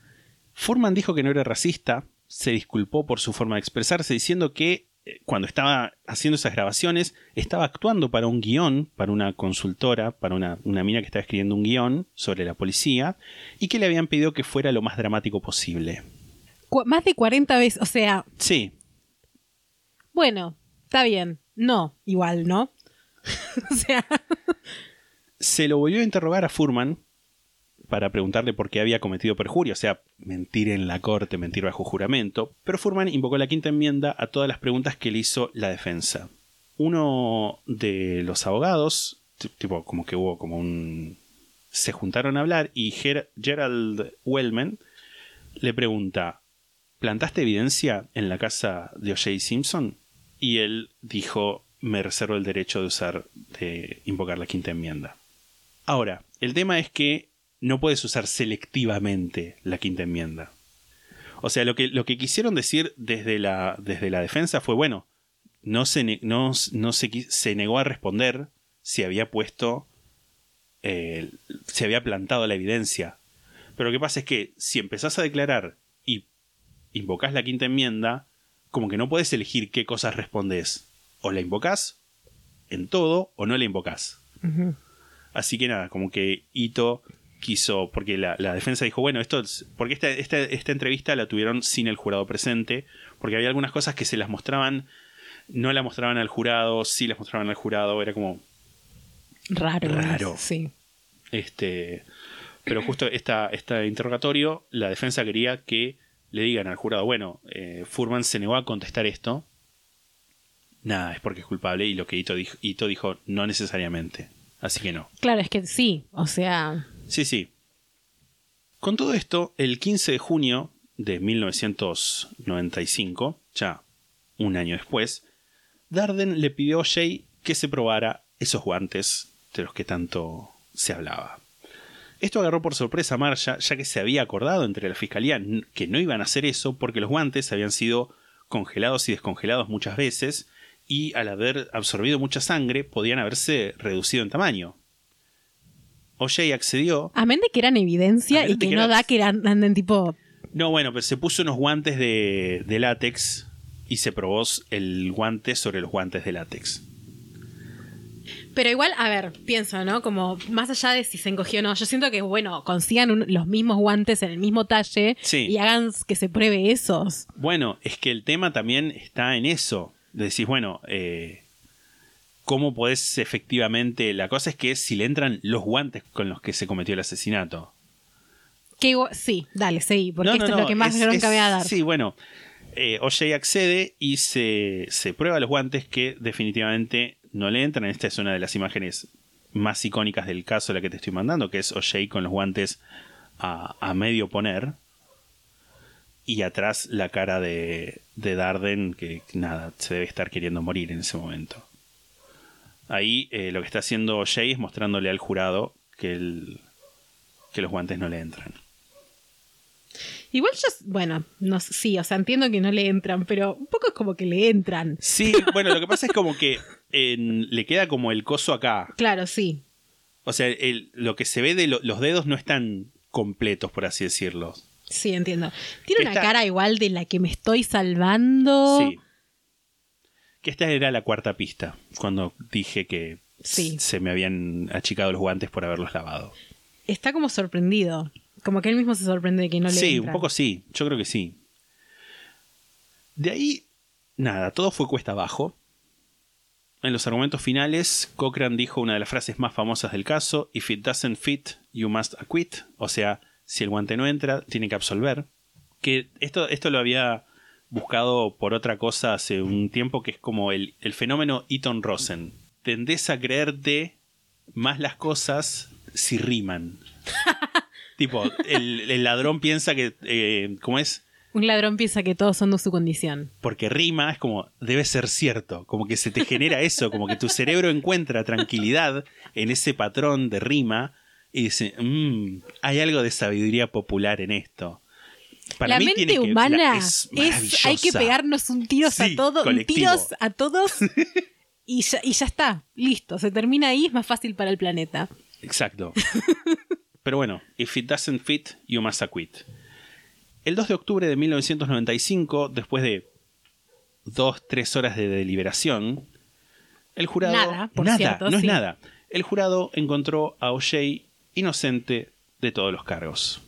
Furman dijo que no era racista, se disculpó por su forma de expresarse, diciendo que eh, cuando estaba haciendo esas grabaciones estaba actuando para un guion, para una consultora, para una, una mina que estaba escribiendo un guion sobre la policía, y que le habían pedido que fuera lo más dramático posible. Cu- más de 40 veces, o sea, Sí, bueno, está bien. No, igual, ¿no? o sea, se lo volvió a interrogar a Furman para preguntarle por qué había cometido perjurio, o sea, mentir en la corte, mentir bajo juramento, pero Furman invocó la quinta enmienda a todas las preguntas que le hizo la defensa. Uno de los abogados, tipo como que hubo como un... se juntaron a hablar y Ger- Gerald Wellman le pregunta, ¿plantaste evidencia en la casa de O.J. Simpson? Y él dijo, me reservo el derecho de usar, de invocar la quinta enmienda. Ahora, el tema es que no puedes usar selectivamente la quinta enmienda. O sea, lo que, lo que quisieron decir desde la, desde la defensa fue, bueno, no, se, no, no se, se negó a responder si había puesto, eh, si había plantado la evidencia. Pero lo que pasa es que si empezás a declarar y invocás la quinta enmienda, como que no puedes elegir qué cosas respondes. O la invocás en todo o no la invocás. Así que nada, como que Ito quiso, porque la, la defensa dijo, bueno, esto es, porque esta, esta, esta entrevista la tuvieron sin el jurado presente, porque había algunas cosas que se las mostraban, no la mostraban al jurado, sí las mostraban al jurado, era como, raro. Raro. Sí. este, pero justo esta, este interrogatorio, la defensa quería que le digan al jurado, bueno, eh, Furman se negó a contestar esto, nada, es porque es culpable, y lo que Ito dijo, Ito dijo no necesariamente, así que no. Claro, es que sí, o sea, Sí, sí. Con todo esto, el 15 de junio de 1995, ya un año después, Darden le pidió a Jay que se probara esos guantes de los que tanto se hablaba. Esto agarró por sorpresa a Marcia, ya que se había acordado entre la fiscalía que no iban a hacer eso porque los guantes habían sido congelados y descongelados muchas veces y al haber absorbido mucha sangre podían haberse reducido en tamaño. OJ accedió. Amén de que eran evidencia y que, que no era- da que eran- anden tipo. No, bueno, pero se puso unos guantes de, de látex y se probó el guante sobre los guantes de látex. Pero igual, a ver, pienso, ¿no? Como más allá de si se encogió o no, yo siento que, bueno, consigan un- los mismos guantes en el mismo talle Sí. y hagan que se pruebe esos. Bueno, es que el tema también está en eso. Decís, bueno, eh, ¿cómo podés efectivamente? La cosa es que si le entran los guantes con los que se cometió el asesinato. Que sí, dale, seguí, porque No, esto no, es lo que más es- bronca es- va a dar. Sí, bueno, eh, OJ accede y se, se prueba los guantes que definitivamente no le entran. Esta es una de las imágenes más icónicas del caso, la que te estoy mandando, que es OJ con los guantes a, a medio poner. Y atrás la cara de, de Darden, que nada, se debe estar queriendo morir en ese momento. Ahí eh, lo que está haciendo OJ es mostrándole al jurado que, el, que los guantes no le entran. Igual yo, bueno, no sí, o sea, entiendo que no le entran, pero un poco es como que le entran. Sí, bueno, lo que pasa es como que en- le queda como el coso acá. Claro, sí. O sea, el- lo que se ve de lo- los dedos no están completos, por así decirlo. Sí, entiendo. Tiene una cara igual de la que me estoy salvando. Sí. Que esta era la cuarta pista, cuando dije que Sí. se me habían achicado los guantes por haberlos lavado. Está como sorprendido. Como que él mismo se sorprende de que no le sí, un poco sí, yo creo que sí. De ahí, nada, todo fue cuesta abajo. En los argumentos finales, Cochran dijo una de las frases más famosas del caso: If it doesn't fit, you must acquit. O sea, si el guante no entra, tiene que absolver. Que esto, esto lo había buscado por otra cosa hace un tiempo, que es como el, el fenómeno Eaton Rosen. Tendés a creerte más las cosas si riman. tipo, el, el ladrón piensa que. eh, ¿Cómo es? Un ladrón piensa que todos son de su condición. porque rima es como debe ser cierto, como que se te genera eso, como que tu cerebro encuentra tranquilidad en ese patrón de rima y dice, "Mm, hay algo de sabiduría popular en esto. Para la mí mente tiene que- humana la- es, es, hay que pegarnos un tiros Sí, a todos, tiros a todos y ya, y ya está, listo, se termina ahí, es más fácil para el planeta. Exacto. Pero bueno, if it doesn't fit, you must acquit. El 2 de octubre de 1995, después de dos, tres horas de deliberación, el jurado... Nada, por nada, cierto, no es nada. El jurado encontró a OJ inocente de todos los cargos.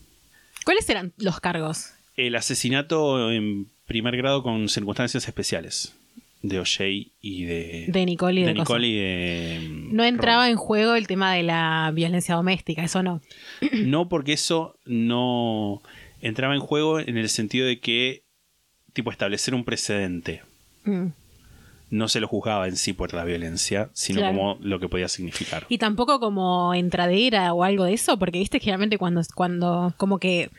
¿Cuáles eran los cargos? El asesinato en primer grado con circunstancias especiales de OJ y de... De Nicole y de, de. Nicole y de... No entraba en juego el tema de la violencia doméstica, eso no. No, porque eso no entraba en juego en el sentido de que, tipo, establecer un precedente. Mm. No se lo juzgaba en sí por la violencia, sino Claro. como lo que podía significar. Y tampoco como entradera o algo de eso, porque viste generalmente cuando, cuando como que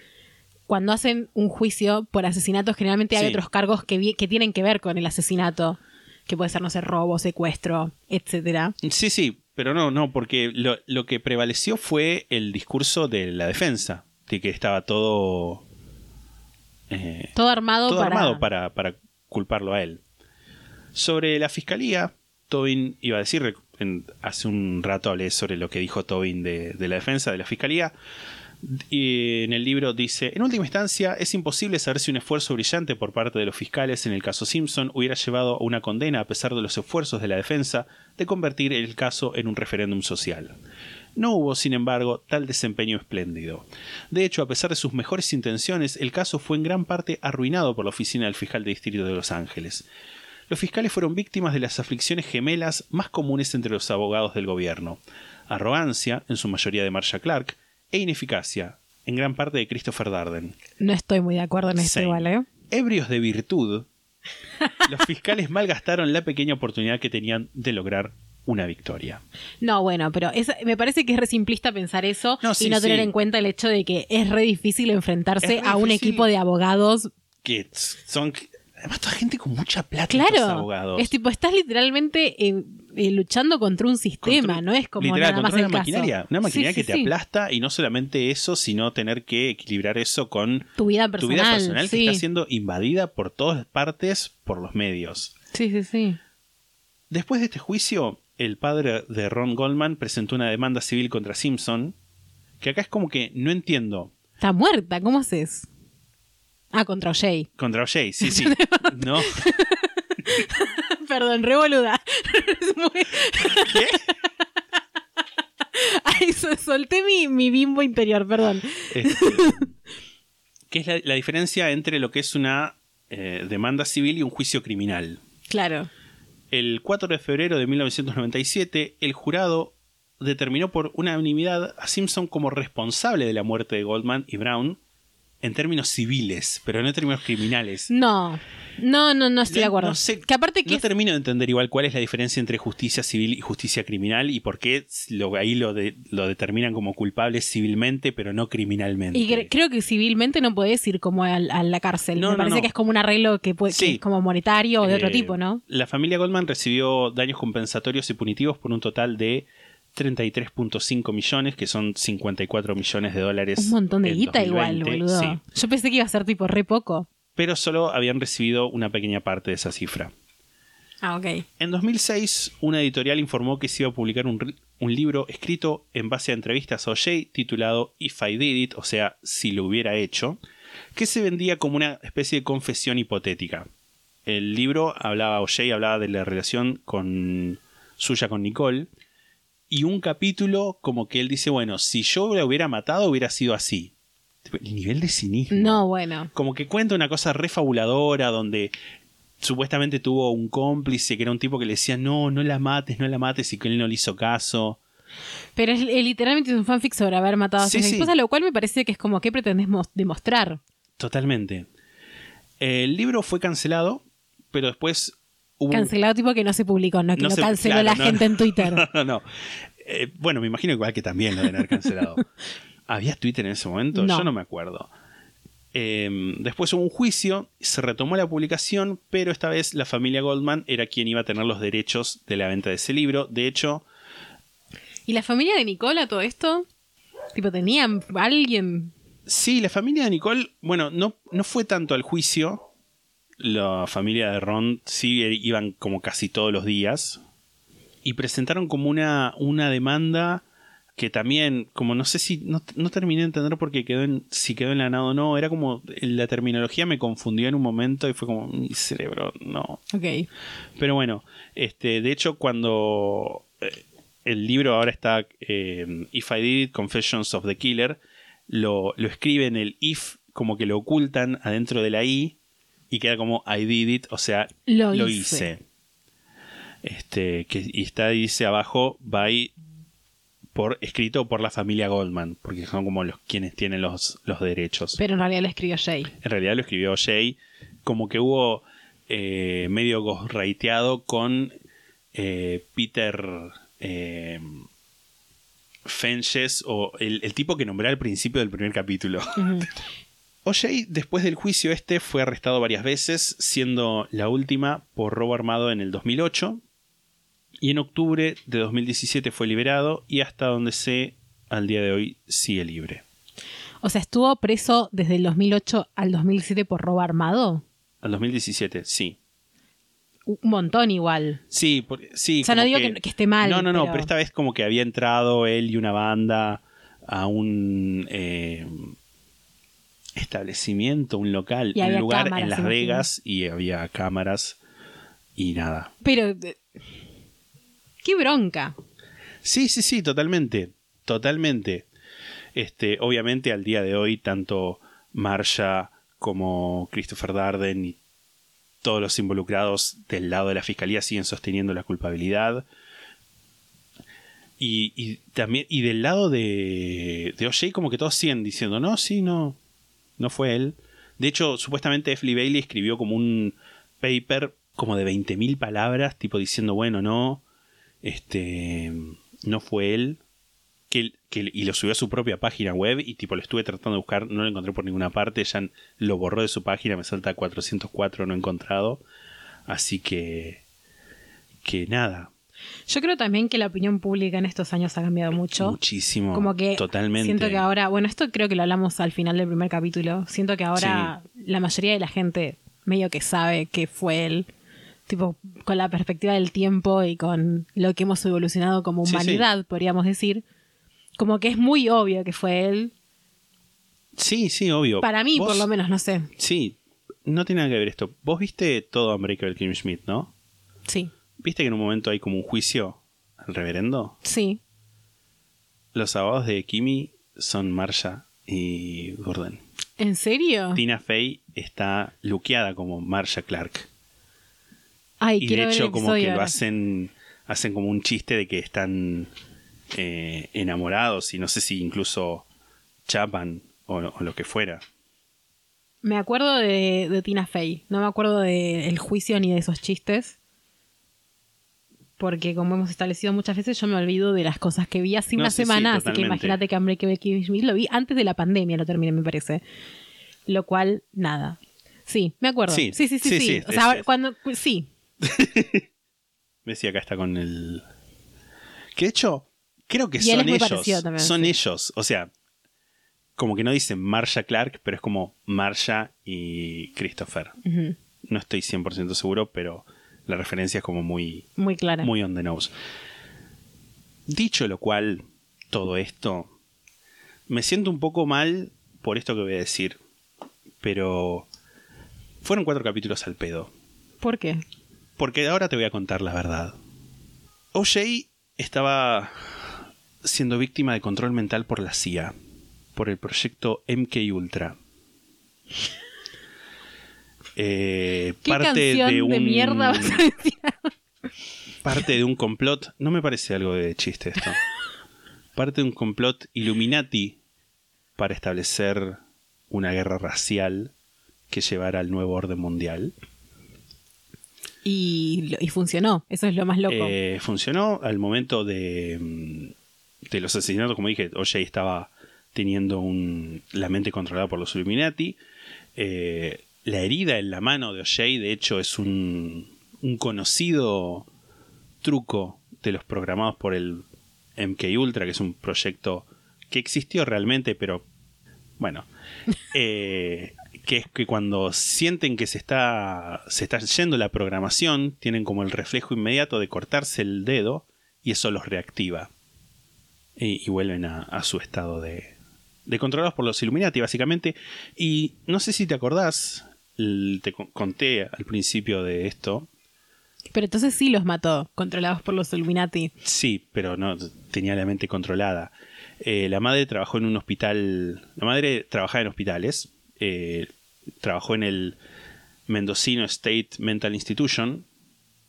cuando hacen un juicio por asesinatos, generalmente hay Sí. otros cargos que, que tienen que ver con el asesinato, que puede ser, no sé, robo, secuestro, etcétera. Sí, sí, pero no, no, porque lo, lo que prevaleció fue el discurso de la defensa, de que estaba todo... eh, Todo armado todo para... armado para, para culparlo a él. Sobre la fiscalía, Tobin iba a decir, hace un rato hablé sobre lo que dijo Tobin de, de la defensa de la fiscalía. Y en el libro dice, en última instancia, es imposible saber si un esfuerzo brillante por parte de los fiscales en el caso Simpson hubiera llevado a una condena a pesar de los esfuerzos de la defensa de convertir el caso en un referéndum social. No hubo, sin embargo, tal desempeño espléndido. De hecho, a pesar de sus mejores intenciones, el caso fue en gran parte arruinado por la oficina del fiscal de distrito de Los Ángeles. Los fiscales fueron víctimas de las aflicciones gemelas más comunes entre los abogados del gobierno. Arrogancia, en su mayoría de Marsha Clark, e ineficacia, en gran parte de Christopher Darden. No estoy muy de acuerdo en esto igual, ¿eh? Ebrios de virtud, los fiscales malgastaron la pequeña oportunidad que tenían de lograr una victoria. No, bueno, pero es- me parece que es re simplista pensar eso No, sí, y no tener sí. en cuenta el hecho de que es re difícil enfrentarse re a un difícil. equipo de abogados. Que son... Además, toda gente con mucha plata, Claro, abogados. es tipo, estás literalmente en- eh, luchando contra un sistema, Contra- no es como literal, nada más el una caso. maquinaria. Una maquinaria Sí, que sí, te sí. aplasta y no solamente eso, sino tener que equilibrar eso con Tu vida tu personal. vida personal que está siendo invadida por todas partes por los medios. sí, sí, sí. Después de este juicio, el padre de Ron Goldman presentó una demanda civil contra Simpson, que acá es como que no entiendo. Está muerta, ¿cómo haces? Ah, contra Jay. Contra O.J., sí, sí. No. Perdón, re boluda. Es muy- ¿Qué? Ay, so- solté mi, mi bimbo interior, perdón. Este, ¿Qué es la, la diferencia entre lo que es una eh, demanda civil y un juicio criminal? Claro. El 4 de febrero de 1997, el jurado determinó por unanimidad a Simpson como responsable de la muerte de Goldman y Brown en términos civiles, pero no en términos criminales. No, no, no, no estoy de acuerdo. no sé- que aparte que no es- termino de entender igual cuál es la diferencia entre justicia civil y justicia criminal y por qué lo, ahí lo, de- lo determinan como culpable civilmente, pero no criminalmente. Y cre- creo que civilmente no podés ir como a, la cárcel. No, Me parece que es como un arreglo que, puede, que Sí. es como monetario o de otro Eh, tipo, ¿no? La familia Goldman recibió daños compensatorios y punitivos por un total de 33.5 millones, que son 54 millones de dólares. Un montón de guita igual, 2020, boludo. sí. Yo pensé que iba a ser tipo re poco. Pero solo habían recibido una pequeña parte de esa cifra. Ah, ok. En 2006, una editorial informó que se iba a publicar un, libro escrito en base a entrevistas a O.J. titulado If I Did It, o sea, si lo hubiera hecho, que se vendía como una especie de confesión hipotética. El libro hablaba, O.J. hablaba de la relación con, suya con Nicole, y un capítulo como que él dice, bueno, si yo la hubiera matado hubiera sido así. El nivel de cinismo No, bueno. como que cuenta una cosa refabuladora donde supuestamente tuvo un cómplice que era un tipo que le decía no, no la mates, no la mates y que él no le hizo caso. Pero es, es literalmente un fanfic sobre haber matado a su sí. esposa, lo cual me parece que es como, ¿qué pretendes mos- demostrar? Totalmente. El libro fue cancelado, pero después hubo... Cancelado tipo que no se publicó, no que No lo se- canceló claro, la no, gente no. en Twitter. No. Eh, bueno, me imagino igual que también lo deben haber cancelado. ¿Había Twitter en ese momento? Yo no me acuerdo. Eh, después hubo un juicio, se retomó la publicación, pero esta vez la familia Goldman era quien iba a tener los derechos de la venta de ese libro. De hecho, ¿Y la familia de Nicola todo esto? Tipo, ¿tenían alguien? Sí, la familia de Nicole, bueno, no, no fue tanto al juicio. La familia de Ron sí iban como casi todos los días. Y presentaron como una, una demanda que también, como no sé si, no, no terminé de entender porque quedó en, si quedó en la nada o no. Era como, la terminología me confundió en un momento y fue como, mi cerebro, no. Ok. Pero bueno, este, de hecho, cuando eh, el libro ahora está eh, If I Did It, Confessions of the Killer, lo, lo escribe en el if, como que lo ocultan adentro de la i y queda como I did it, o sea, Lo lo, hice. hice. Este, que, y está, dice abajo, by por escrito por la familia Goldman, porque son como los quienes tienen los, los derechos. Pero en realidad lo escribió Jay. En realidad lo escribió Jay. Como que hubo eh, medio ghostwriteado con eh, Peter eh, Fenches o el, el tipo que nombré al principio del primer capítulo. O.J. después del juicio este fue arrestado varias veces, siendo la última por robo armado en el 2008 y en octubre de 2017 fue liberado y hasta donde sé al día de hoy sigue libre. O sea, estuvo preso desde el 2008 al 2007 por robo armado. Al 2017, sí. Un montón igual. Sí, por- sí. O sea, no digo que- que esté mal, No, no, no, pero- pero... esta vez como que había entrado él y una banda a un eh, establecimiento, un local, Y un lugar cámaras, en Las. Vegas y había cámaras y nada. Pero... eh, ¡Qué bronca! Sí, sí, sí, totalmente. Totalmente. Este, obviamente al día de hoy, tanto Marsha como Christopher Darden y todos los involucrados del lado de la fiscalía siguen sosteniendo la culpabilidad. Y, y también, y del lado de, de OJ, como que todos siguen diciendo, no, sí, no, no fue él. De hecho, supuestamente F. Bailey escribió como un paper como de 20.000 palabras, tipo diciendo, bueno, no, este, no fue él. Que, que- y lo subió a su propia página web y tipo lo estuve tratando de buscar, no lo encontré por ninguna parte, ya lo borró de su página, me salta 404 no encontrado. Así que, que nada. Yo creo también que la opinión pública en estos años ha cambiado mucho. Muchísimo. Como que Totalmente. siento que ahora, bueno, esto creo que lo hablamos al final del primer capítulo. Siento que ahora la mayoría de la gente medio que sabe que fue él. Tipo, con la perspectiva del tiempo y con lo que hemos evolucionado como Sí, sí. humanidad, podríamos decir. Como que es muy obvio que fue él. Sí, sí, obvio. Para mí, por lo menos, no sé. Sí, no tiene nada que ver esto. Vos viste todo Unbreakable Kim Schmidt, ¿no? Sí, ¿Viste que en un momento hay como un juicio al reverendo? sí. Los abogados de Kimi son Marsha y Gordon. ¿En serio? Tina Fey está luqueada como Marsha Clark. Ay, Y de hecho como que lo hacen, hacen como un chiste de que están eh, enamorados y no sé si incluso chapan o, o lo que fuera. Me acuerdo de, de Tina Fey. No me acuerdo del juicio ni de esos chistes. Porque como hemos establecido muchas veces, yo me olvido de las cosas que vi hace No, una sí, sí, semana. así que imagínate que Unbreakable Kimmy lo vi antes de la pandemia, lo terminé, me parece. Lo cual, nada. Sí, me acuerdo. Sí, Sí, sí, sí, o sea, es- cuando. Sí. Y acá está con el... Que de hecho, creo que Y son ellos. también, son ellos. O sea, como que no dicen Marsha Clark, pero es como Marsha y Christopher. No estoy 100% seguro, pero la referencia es como muy, Muy clara. muy on the nose. Dicho lo cual, todo esto, me siento un poco mal por esto que voy a decir, pero fueron cuatro capítulos al pedo. ¿Por qué? Porque ahora te voy a contar la verdad. OJ estaba siendo víctima de control mental por la CIA, por el proyecto MK Ultra. Eh, ¿Qué parte de de, un mierda vas a decir? parte de un complot, no me parece algo de chiste esto. Parte de un complot Illuminati para establecer una guerra racial que llevara al nuevo orden mundial. Y funcionó. Eso es lo más loco. Eh, funcionó al momento de, mm, de los asesinatos, como dije, OJ estaba teniendo un, la mente controlada por los Illuminati. Eh, la herida en la mano de OJ, de hecho, es un, un conocido truco de los programados por el MK Ultra, que es un proyecto que existió realmente, pero bueno, eh, que es que cuando sienten que se está, se está yendo la programación, tienen como el reflejo inmediato de cortarse el dedo y eso los reactiva. Y, y vuelven a, a su estado de, de controlados por los Illuminati, básicamente. Y no sé si te acordás, te con- conté al principio de esto. Pero entonces sí los mató, controlados por los Illuminati. Sí, pero no tenía la mente controlada. Eh, la madre trabajó en un hospital. La madre trabajaba en hospitales. eh, trabajó en el Mendocino State Mental Institution,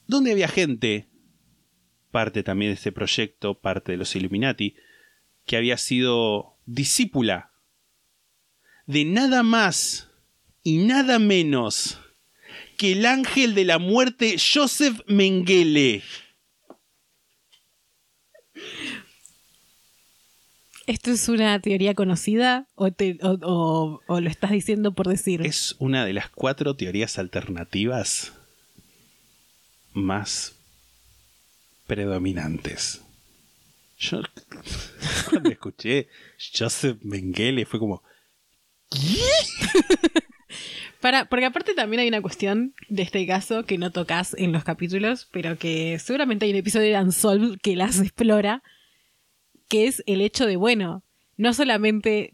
donde había gente, parte también de este proyecto, parte de los Illuminati, que había sido discípula de nada más y nada menos que el ángel de la muerte Joseph Mengele. ¿Esto es una teoría conocida o, te- o- o- o lo estás diciendo por decir? Es una de las cuatro teorías alternativas más predominantes. Yo cuando escuché Joseph Mengele fue como, Para, porque aparte también hay una cuestión de este caso que no tocas en los capítulos, pero que seguramente hay un episodio de Unsolved que las explora, que es el hecho de, bueno, no solamente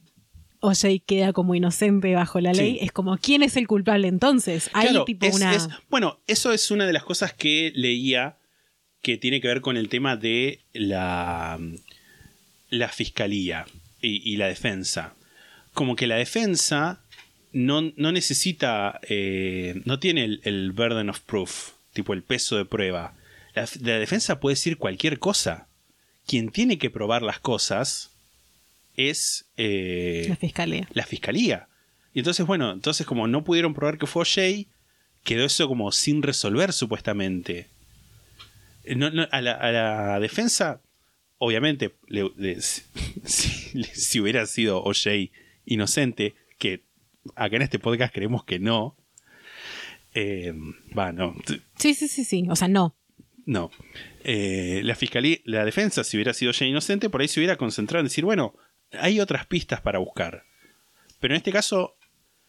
OJ queda como inocente bajo la ley, Sí. es como, ¿quién es el culpable entonces? Hay Claro, tipo es- una... es- bueno, eso es una de las cosas que leía que tiene que ver con el tema de la, la fiscalía y, y la defensa. Como que la defensa no, no necesita, eh, no tiene el, el burden of proof, tipo el peso de prueba. La, la defensa puede decir cualquier cosa. Quien tiene que probar las cosas es... eh, la fiscalía. la fiscalía. Y entonces, bueno, entonces como no pudieron probar que fue Jay, quedó eso como sin resolver supuestamente. Eh, no- no, a, la, a la defensa, obviamente, le- le- si, si- hubiera sido OJ inocente, que acá en este podcast creemos que no, eh, va, no, Sí, sí, sí, sí. O sea, no. No. Eh, la fiscalía, la defensa, si hubiera sido ya inocente, por ahí se hubiera concentrado en decir, bueno, hay otras pistas para buscar. Pero en este caso,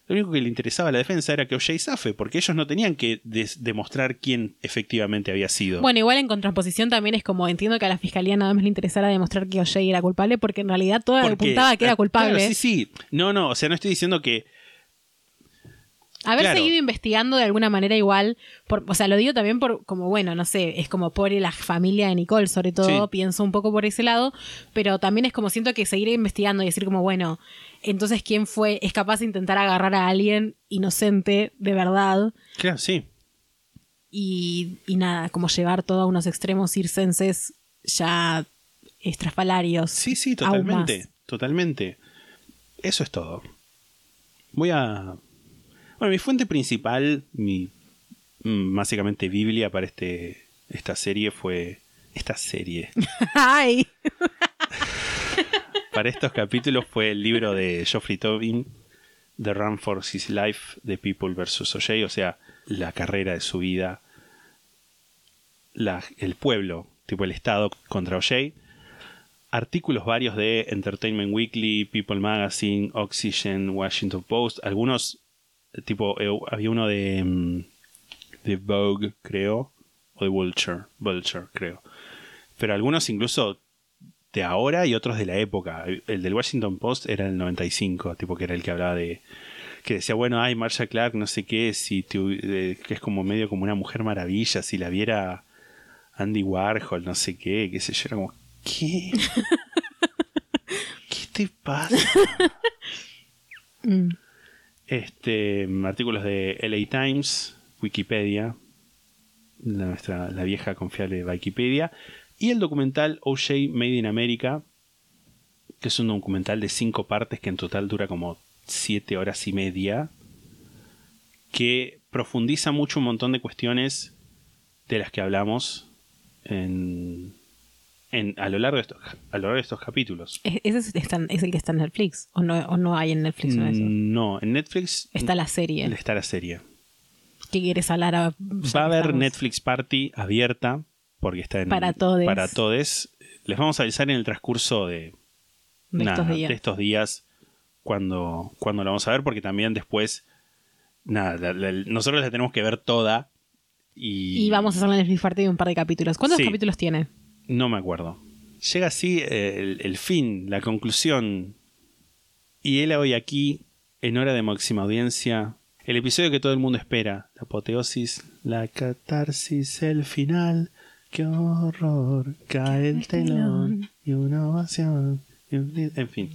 lo único que le interesaba a la defensa era que O.J. zafe, porque ellos no tenían que demostrar quién efectivamente había sido. Bueno, igual en contraposición también es como entiendo que a la fiscalía nada más le interesara demostrar que O.J. era culpable, porque en realidad todo apuntaba que era culpable. claro, sí, sí. No, no, o sea, no estoy diciendo que. Haber Claro. seguido investigando de alguna manera igual, por, o sea, lo digo también por, como bueno, no sé, es como por la familia de Nicole, sobre todo, Sí. pienso un poco por ese lado, pero también es como siento que seguir investigando y decir como, bueno, entonces quién fue, es capaz de intentar agarrar a alguien inocente de verdad Claro, sí. y, y nada, como llevar todo a unos extremos circenses ya estrafalarios. Sí, sí, totalmente. Totalmente. Eso es todo. Voy a. Bueno, mi fuente principal, mi mm, básicamente Biblia para este esta serie fue. Esta serie. Ay, para estos capítulos fue el libro de Geoffrey Tobin, The Run for His Life, The People vs. O.J., o sea, la carrera de su vida, la- el pueblo, tipo el Estado contra O.J., artículos varios de Entertainment Weekly, People Magazine, Oxygen, Washington Post, algunos, tipo, eh, había uno de, mm, de Vogue, creo, o de Vulture, Vulture, creo. Pero algunos incluso de ahora y otros de la época. El del Washington Post era el 95, tipo que era el que hablaba de... Que decía, bueno, ay, Marsha Clark, no sé qué, si te hu- eh, que es como medio como una mujer maravilla, si la viera Andy Warhol, no sé qué, qué sé yo, era como, ¿qué? ¿Qué te pasa? Mm. Este, artículos de LA Times, Wikipedia, la, nuestra, la vieja confiable Wikipedia, y el documental OJ Made in America, que es un documental de cinco partes que en total dura como siete horas y media, que profundiza mucho un montón de cuestiones de las que hablamos en, en- a, lo largo de estos, a lo largo de estos capítulos. ¿Es- ¿ese es, el que está en Netflix? ¿O no, o no hay en Netflix uno de esos? No, en Netflix Está la serie. está la serie. ¿Qué quieres hablar? A, Va a haber Netflix Party abierta porque está en Para todes. Para todes. Les vamos a avisar en el transcurso de, de nada, estos días. de estos días cuando, cuando la vamos a ver porque también después nada, la- la- nosotros la tenemos que ver toda y, Y vamos a hacer la Netflix Party de un par de capítulos. ¿Cuántos Sí. capítulos tiene? No me acuerdo. Llega así eh, el, el fin, la conclusión. Y él hoy aquí, en hora de máxima audiencia, el episodio que todo el mundo espera. La apoteosis, la catarsis, el final. ¡Qué horror! Cae el telón y una ovación. y un- En fin,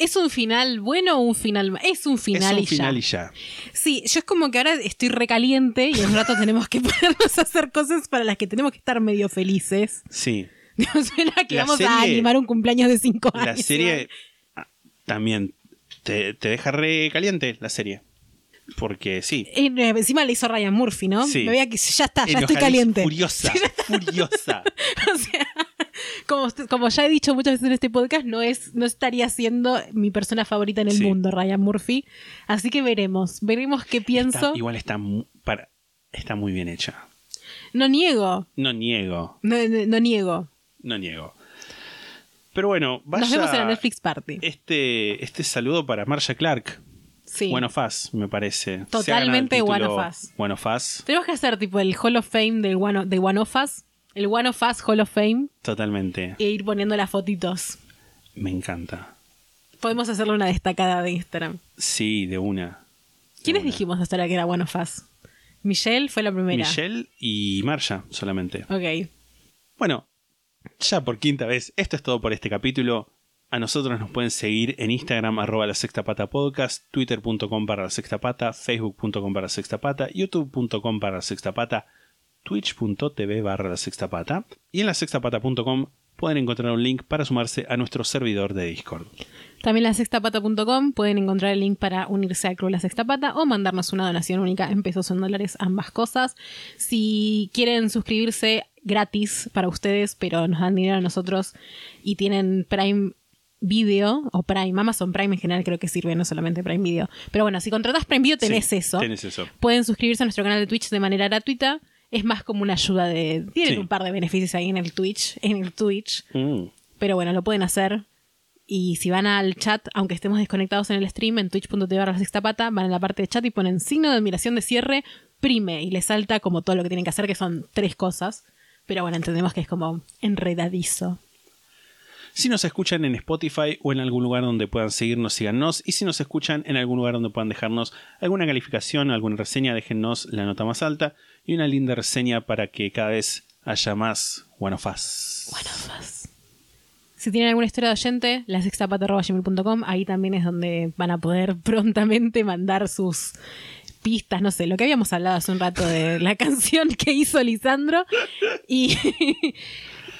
¿Es un final bueno o un final ma- Es un final, es un y, final ya. y ya. Sí, yo es como que ahora estoy recaliente y en un rato tenemos que ponernos a hacer cosas para las que tenemos que estar medio felices. Sí. No suena que La vamos a serie- animar un cumpleaños de cinco años. La serie ah, también te, te deja re caliente, la serie. Porque sí. Eh, encima le hizo Ryan Murphy, ¿no? Sí. Me veía que ya está, ya estoy caliente. Furiosa, furiosa. O sea, como, como ya he dicho muchas veces en este podcast, no es, no estaría siendo mi persona favorita en el Sí. mundo, Ryan Murphy. Así que veremos, veremos qué pienso. Está- igual está, mu- para, está muy bien hecha. No niego, No niego, no, no- no niego. no niego. Pero bueno, vaya Nos vemos en la Netflix Party. este, este saludo para Marsha Clark. Sí. Of Us, me parece. Totalmente One of Us. One of Us, Tenemos que hacer tipo el Hall of Fame del One de One of Us, el One of Us Hall of Fame, totalmente. e ir poniendo las fotitos. Me encanta. Podemos hacerle una destacada de Instagram. Sí, de una. ¿Quiénes una. dijimos hasta ahora que era One of Us? Michelle fue la primera. Michelle y Marsha solamente. Ok. Bueno, ya por quinta vez, esto es todo por este capítulo. A nosotros nos pueden seguir en Instagram arroba la sexta pata podcast, twitter.com para la sexta pata, facebook.com para la sexta pata, youtube.com para la sexta pata, twitch.tv barra la sexta pata y en la sextapata.com pueden encontrar un link para sumarse a nuestro servidor de Discord. También en la sextapata.com pueden encontrar el link para unirse al Club La Sexta Pata o mandarnos una donación única en pesos o en dólares, ambas cosas. Si quieren suscribirse gratis para ustedes, pero nos dan dinero a nosotros y tienen Prime Video o Prime, Amazon Prime en general creo que sirve, no solamente Prime Video. Pero bueno, si contratas Prime Video tenés Sí, eso. tenés eso. Pueden suscribirse a nuestro canal de Twitch de manera gratuita. Es más como una ayuda de... Tienen Sí. un par de beneficios ahí en el Twitch, en el Twitch, Mm. pero bueno, lo pueden hacer. Y si van al chat, aunque estemos desconectados en el stream, en twitch.tv barra la sexta pata, van a la parte de chat y ponen signo de admiración de cierre, prime, y les salta como todo lo que tienen que hacer, que son tres cosas. Pero bueno, entendemos que es como enredadizo. Si nos escuchan en Spotify o en algún lugar donde puedan seguirnos, síganos. Y si nos escuchan en algún lugar donde puedan dejarnos alguna calificación, alguna reseña, déjennos la nota más alta y una linda reseña para que cada vez haya más One of Us. One of Us. Si tienen alguna historia de oyente, la sextapata.gmail.com, ahí también es donde van a poder prontamente mandar sus pistas, no sé, lo que habíamos hablado hace un rato de la canción que hizo Lisandro. Y,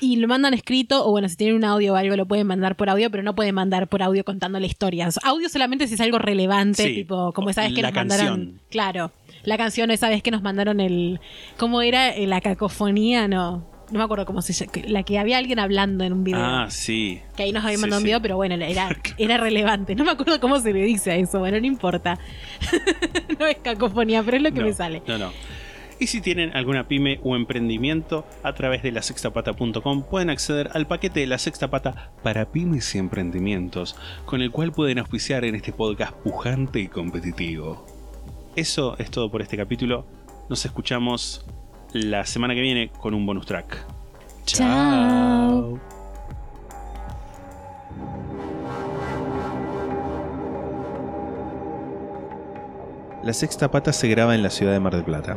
y lo mandan escrito, o bueno, si tienen un audio o algo, lo pueden mandar por audio, pero no pueden mandar por audio contándole historias. Audio solamente si es algo relevante, Sí, tipo, como esa vez que la nos mandaron. canción. Claro, la canción esa vez que nos mandaron el. ¿Cómo era? Eh, La cacofonía, no. No me acuerdo cómo se llama. La que había alguien hablando en un video. Ah, sí. Que ahí nos habían Sí, mandado un video, pero bueno, era, era relevante. No me acuerdo cómo se le dice a eso, bueno, no importa. no es cacofonía, pero es lo que No, me sale. No, no. Y si tienen alguna pyme o emprendimiento, a través de la sextapata.com pueden acceder al paquete de la sexta pata para pymes y emprendimientos, con el cual pueden auspiciar en este podcast pujante y competitivo. Eso es todo por este capítulo. Nos escuchamos la semana que viene con un bonus track. Chao. La sexta pata se graba en la ciudad de Mar del Plata.